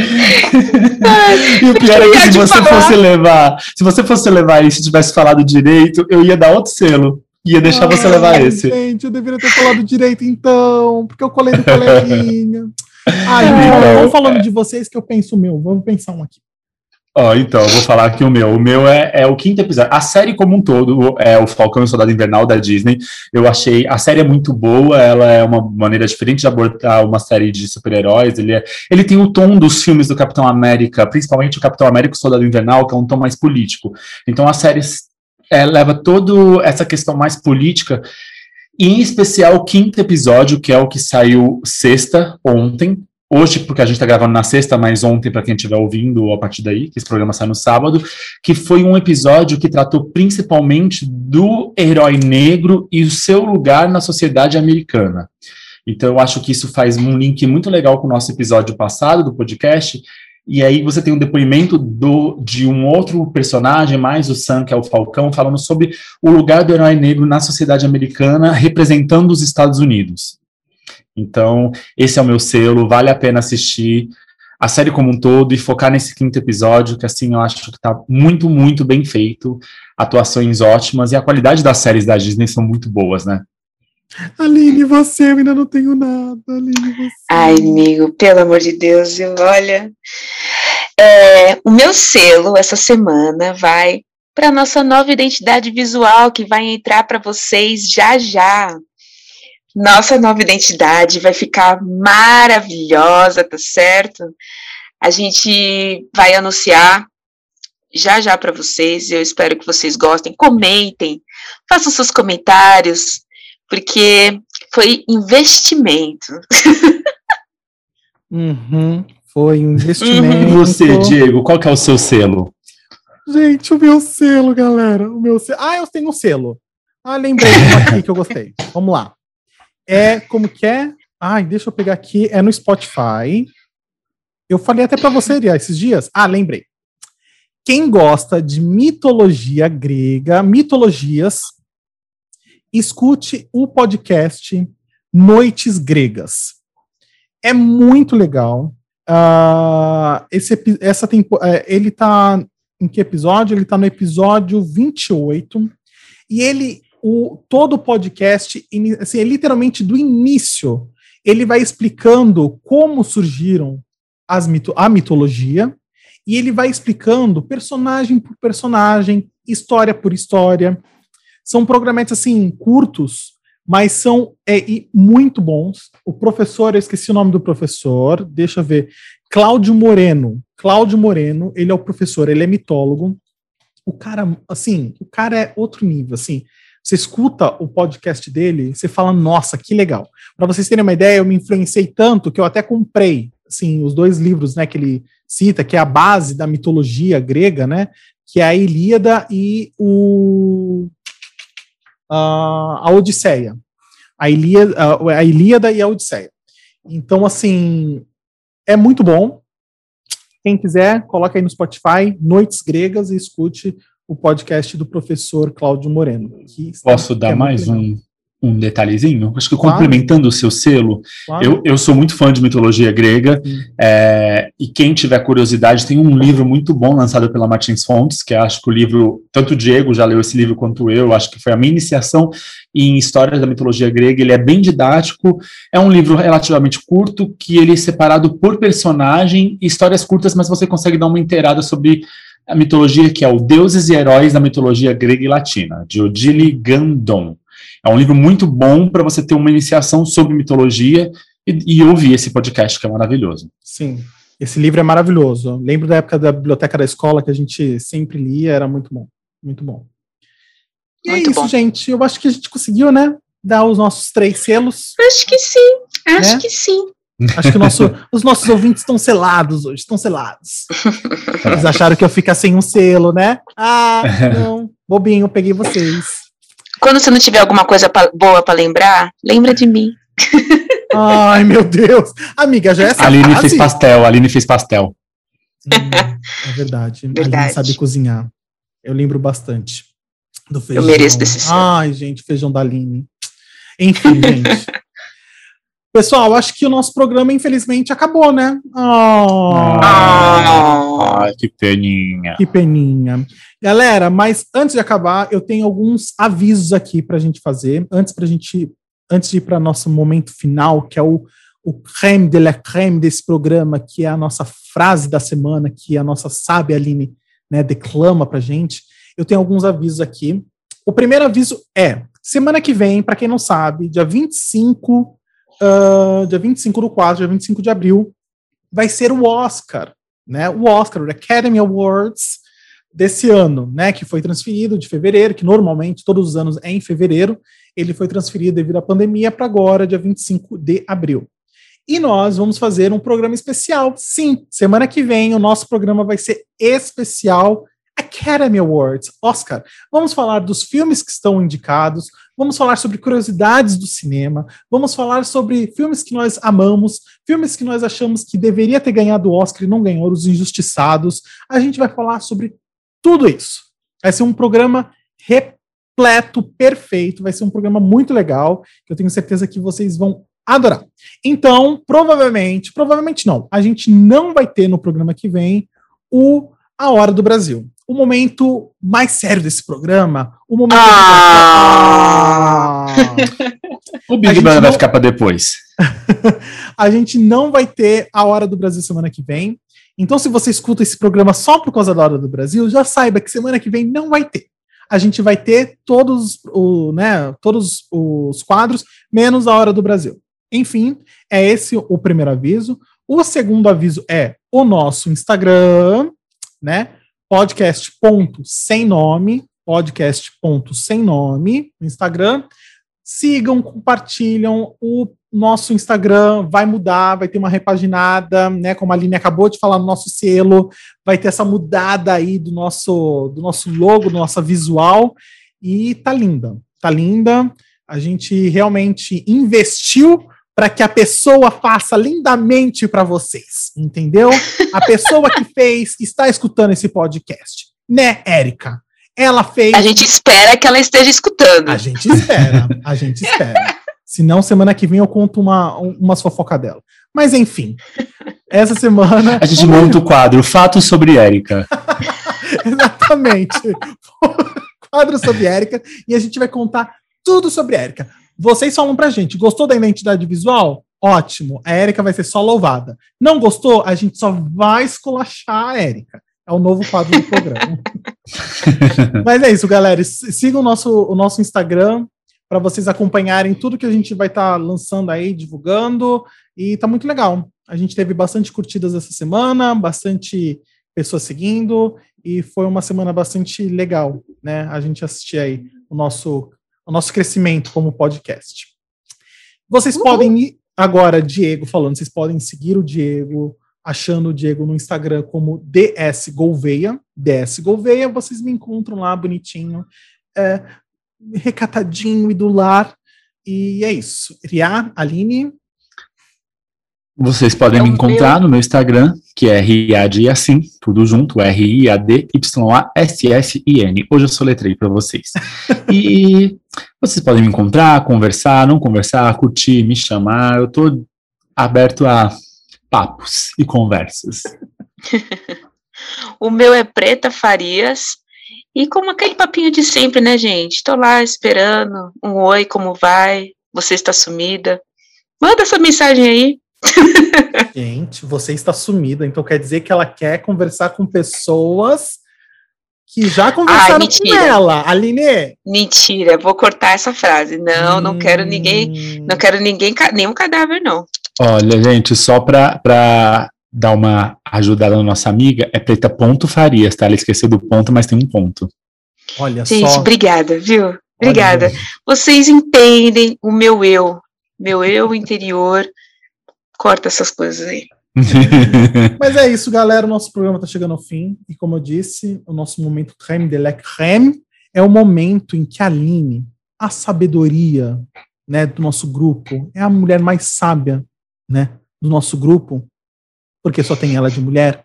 E o pior é que se você falar. fosse levar, se você fosse levar isso e tivesse falado direito, eu ia dar outro selo. Ia deixar você levar Ai, esse. Gente, eu deveria ter falado direito então, porque eu colei do coleguinha. Ai, Então, então, vamos é- falando de vocês que eu penso o meu. Vamos pensar um aqui. Ó, então, eu vou falar aqui o meu. O meu é, é o quinto episódio. A série como um todo é o Falcão e o Soldado Invernal da Disney. Eu achei a série é muito boa. Ela é uma maneira diferente de abordar uma série de super-heróis. Ele, é, ele tem o tom dos filmes do Capitão América, principalmente o Capitão América e o Soldado Invernal, que é um tom mais político. Então a série é, leva toda essa questão mais política. E em especial o quinto episódio, que é o que saiu sexta, ontem, hoje, porque a gente está gravando na sexta, mas ontem, para quem estiver ouvindo a partir daí, que esse programa sai no sábado, que foi um episódio que tratou principalmente do herói negro e o seu lugar na sociedade americana. Então, eu acho que isso faz um link muito legal com o nosso episódio passado do podcast. E aí você tem um depoimento do, de um outro personagem, mais o Sam, que é o Falcão, falando sobre o lugar do herói negro na sociedade americana, representando os Estados Unidos. Então, esse é o meu selo, vale a pena assistir a série como um todo e focar nesse quinto episódio, que assim eu acho que tá muito, muito bem feito, atuações ótimas e a qualidade das séries da Disney são muito boas, né? Aline, você, eu ainda não tenho nada. Aline, você. Ai, amigo, pelo amor de Deus, eu, olha. É, o meu selo essa semana vai para nossa nova identidade visual que vai entrar para vocês já já. Nossa nova identidade vai ficar maravilhosa, tá certo? A gente vai anunciar já já para vocês. Eu espero que vocês gostem. Comentem, façam seus comentários, porque foi investimento. Uhum, foi um E investimento. você, Diego, qual que é o seu selo? Gente, o meu selo, galera. O meu selo. Ah, eu tenho um selo. Ah, lembrei de um aqui que eu gostei. Vamos lá. É como que é? Ai, deixa eu pegar aqui. É no Spotify. Eu falei até para você Ria, esses dias. Ah, lembrei. Quem gosta de mitologia grega, mitologias, escute o podcast Noites Gregas. É muito legal. Uh, esse, essa tempo, é, ele tá em que episódio? Ele tá no episódio 28. E ele, o, todo o podcast, assim, é literalmente do início, ele vai explicando como surgiram as mito, a mitologia, e ele vai explicando personagem por personagem, história por história. São programetes assim curtos, mas são é, muito bons. O professor, eu esqueci o nome do professor, deixa eu ver. Cláudio Moreno. Cláudio Moreno, ele é o professor, ele é mitólogo. O cara, assim, o cara é outro nível, assim. Você escuta o podcast dele, você fala, nossa, que legal. Para vocês terem uma ideia, eu me influenciei tanto que eu até comprei, assim, os dois livros, né, que ele cita, que é a base da mitologia grega, né, que é a Ilíada e o a Odisseia. A Ilíada, a Ilíada e a Odisseia. Então, assim, é muito bom. Quem quiser, coloca aí no Spotify, Noites Gregas, e escute o podcast do professor Cláudio Moreno. Posso dar é mais um, um detalhezinho? Acho que claro. complementando o seu selo, claro. eu, eu sou muito fã de mitologia grega, é, e quem tiver curiosidade, tem um livro muito bom lançado pela Martins Fontes, que acho que o livro, tanto o Diego já leu esse livro quanto eu, acho que foi a minha iniciação em histórias da mitologia grega, ele é bem didático, é um livro relativamente curto, que ele é separado por personagem, histórias curtas, mas você consegue dar uma inteirada sobre a mitologia que é o Deuses e Heróis da Mitologia Grega e Latina, de Odile Gandon. É um livro muito bom para você ter uma iniciação sobre mitologia e, e, ouvir esse podcast, que é maravilhoso. Sim, esse livro é maravilhoso. Lembro da época da biblioteca da escola que a gente sempre lia, era muito bom. Muito bom. E é muito é isso, bom. gente. Eu acho que a gente conseguiu, né? Dar os nossos três selos. Acho que sim. Acho né? que sim. Acho que nosso, os nossos ouvintes estão selados hoje, estão selados. Eles acharam que eu ficar sem um selo, né? Ah, não. Bobinho, peguei vocês. Quando você não tiver alguma coisa pra, boa para lembrar, lembra de mim. Ai, meu Deus. Amiga, já é essa A Aline fez pastel, a Aline fez pastel. Hum, é verdade. verdade. A Aline sabe cozinhar. Eu lembro bastante do feijão. Eu mereço desse. Ai, gente, feijão da Aline. Enfim, gente. Pessoal, acho que o nosso programa, infelizmente, acabou, né? Oh, ah, que peninha. Que peninha. Galera, mas antes de acabar, eu tenho alguns avisos aqui para a gente fazer. Antes pra gente, antes de ir para nosso momento final, que é o, o creme de la creme desse programa, que é a nossa frase da semana, que a nossa sábia Aline né, declama para gente. Eu tenho alguns avisos aqui. O primeiro aviso é: semana que vem, para quem não sabe, dia 25 uh, dia 25 do 4, dia 25 de abril, vai ser o Oscar, né? O Oscar, o Academy Awards desse ano, né? Que foi transferido de fevereiro, que normalmente todos os anos é em fevereiro, ele foi transferido devido à pandemia para agora, dia 25 de abril. E nós vamos fazer um programa especial. Sim, semana que vem o nosso programa vai ser especial Academy Awards, Oscar. Vamos falar dos filmes que estão indicados, vamos falar sobre curiosidades do cinema, vamos falar sobre filmes que nós amamos, filmes que nós achamos que deveria ter ganhado o Oscar e não ganhou, Os Injustiçados. A gente vai falar sobre tudo isso. Vai ser um programa repleto, perfeito, vai ser um programa muito legal, que eu tenho certeza que vocês vão adorar. Então, provavelmente, provavelmente não, a gente não vai ter no programa que vem o A Hora do Brasil o momento mais sério desse programa, o momento. Ah! o Big Brother vai ficar para depois. a gente não vai ter a Hora do Brasil semana que vem. Então, se você escuta esse programa só por causa da Hora do Brasil, já saiba que semana que vem não vai ter. A gente vai ter todos, o, né, todos os quadros, menos a Hora do Brasil. Enfim, é esse o primeiro aviso. O segundo aviso é o nosso Instagram, né? podcast ponto sem nome, podcast ponto sem nome no Instagram. Sigam, compartilham. O nosso Instagram vai mudar, vai ter uma repaginada, né? Como a Aline acabou de falar no nosso selo, vai ter essa mudada aí do nosso, do nosso logo, do nosso visual. E tá linda, tá linda. A gente realmente investiu para que a pessoa faça lindamente para vocês, entendeu? A pessoa que fez está escutando esse podcast, né, Érica? Ela fez. A gente espera que ela esteja escutando. A gente espera, a gente espera. Senão, semana que vem eu conto uma, uma fofoca dela. Mas, enfim, essa semana. A gente monta o quadro Fatos sobre Érica. Exatamente. quadro sobre Érica. E a gente vai contar tudo sobre Érica. Vocês falam pra gente, gostou da identidade visual? Ótimo, a Érica vai ser só louvada. Não gostou? A gente só vai esculachar a Érica. É o novo quadro do programa. Mas é isso, galera. Sigam o nosso, o nosso Instagram para vocês acompanharem tudo que a gente vai estar tá lançando aí, divulgando. E tá muito legal. A gente teve bastante curtidas essa semana, bastante pessoas seguindo, e foi uma semana bastante legal, né? A gente assistir aí o nosso o nosso crescimento como podcast. Vocês uhum. podem, agora, Diego falando, vocês podem seguir o Diego, achando o Diego no Instagram como DS Gouveia, DS Gouveia, vocês me encontram lá bonitinho, é, recatadinho e do lar. E é isso. Ria, Aline. Vocês podem é me encontrar meu... no meu Instagram, que é Riad assim, tudo junto, R-I-A-D-Y-A-S-S-I-N. Hoje eu soletrei para vocês. e vocês podem me encontrar, conversar, não conversar, curtir, me chamar. Eu tô aberto a papos e conversas. o meu é Preta Farias. E como aquele papinho de sempre, né, gente? Tô lá esperando um oi, como vai? Você está sumida? Manda essa mensagem aí. Gente, você está sumida, então quer dizer que ela quer conversar com pessoas que já conversaram Ai, com ela, Aline. Mentira, vou cortar essa frase. Não, hum... não quero ninguém, não quero ninguém, nenhum cadáver, não. Olha, gente, só para dar uma ajudada na nossa amiga, é preta ponto Farias, tá? Ela esqueceu do ponto, mas tem um ponto. Olha gente, só. obrigada, viu? Obrigada. Olha, Vocês entendem o meu eu, meu eu interior corta essas coisas aí. Mas é isso, galera. O nosso programa está chegando ao fim. E como eu disse, o nosso momento creme de la creme é o momento em que a Aline, a sabedoria né, do nosso grupo, é a mulher mais sábia né, do nosso grupo, porque só tem ela de mulher,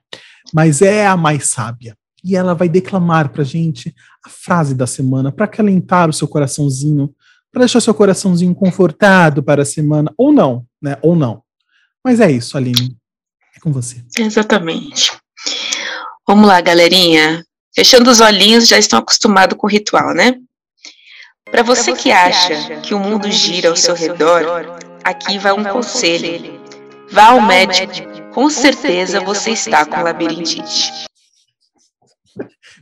mas é a mais sábia. E ela vai declamar para gente a frase da semana para acalentar o seu coraçãozinho, para deixar o seu coraçãozinho confortado para a semana, ou não, né? Ou não. Mas é isso, Aline. É com você. Exatamente. Vamos lá, galerinha. Fechando os olhinhos, já estão acostumados com o ritual, né? Para você, você, que acha, que o mundo, mundo gira ao seu redor, redor aqui vai um conselho. Vá ao médico, com certeza você está com labirintite.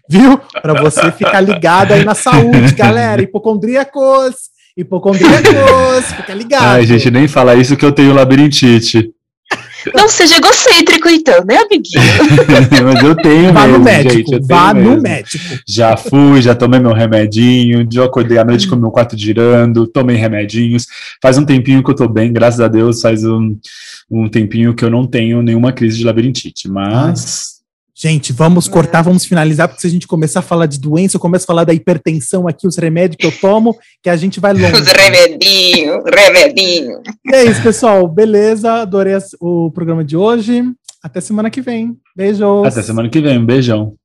Viu? Para você ficar ligado aí na saúde, galera. Hipocondríacos, hipocondríacos, fica ligado. Ai, gente, nem fala isso que eu tenho labirintite. Não seja egocêntrico, então, né, amiguinho? Mas eu tenho Vá mesmo, no médico, gente, vá mesmo. no médico. Já fui, já tomei meu remedinho, já acordei à noite com meu quarto girando, tomei remedinhos. Faz um tempinho que eu tô bem, graças a Deus, faz um, um tempinho que eu não tenho nenhuma crise de labirintite, mas... Gente, vamos cortar, vamos finalizar, porque se a gente começar a falar de doença, eu começo a falar da hipertensão aqui, os remédios que eu tomo, que a gente vai longe. Os remedinhos, remedinho. É isso, pessoal. Beleza, adorei o programa de hoje. Até semana que vem. Beijo. Até semana que vem. Um beijão.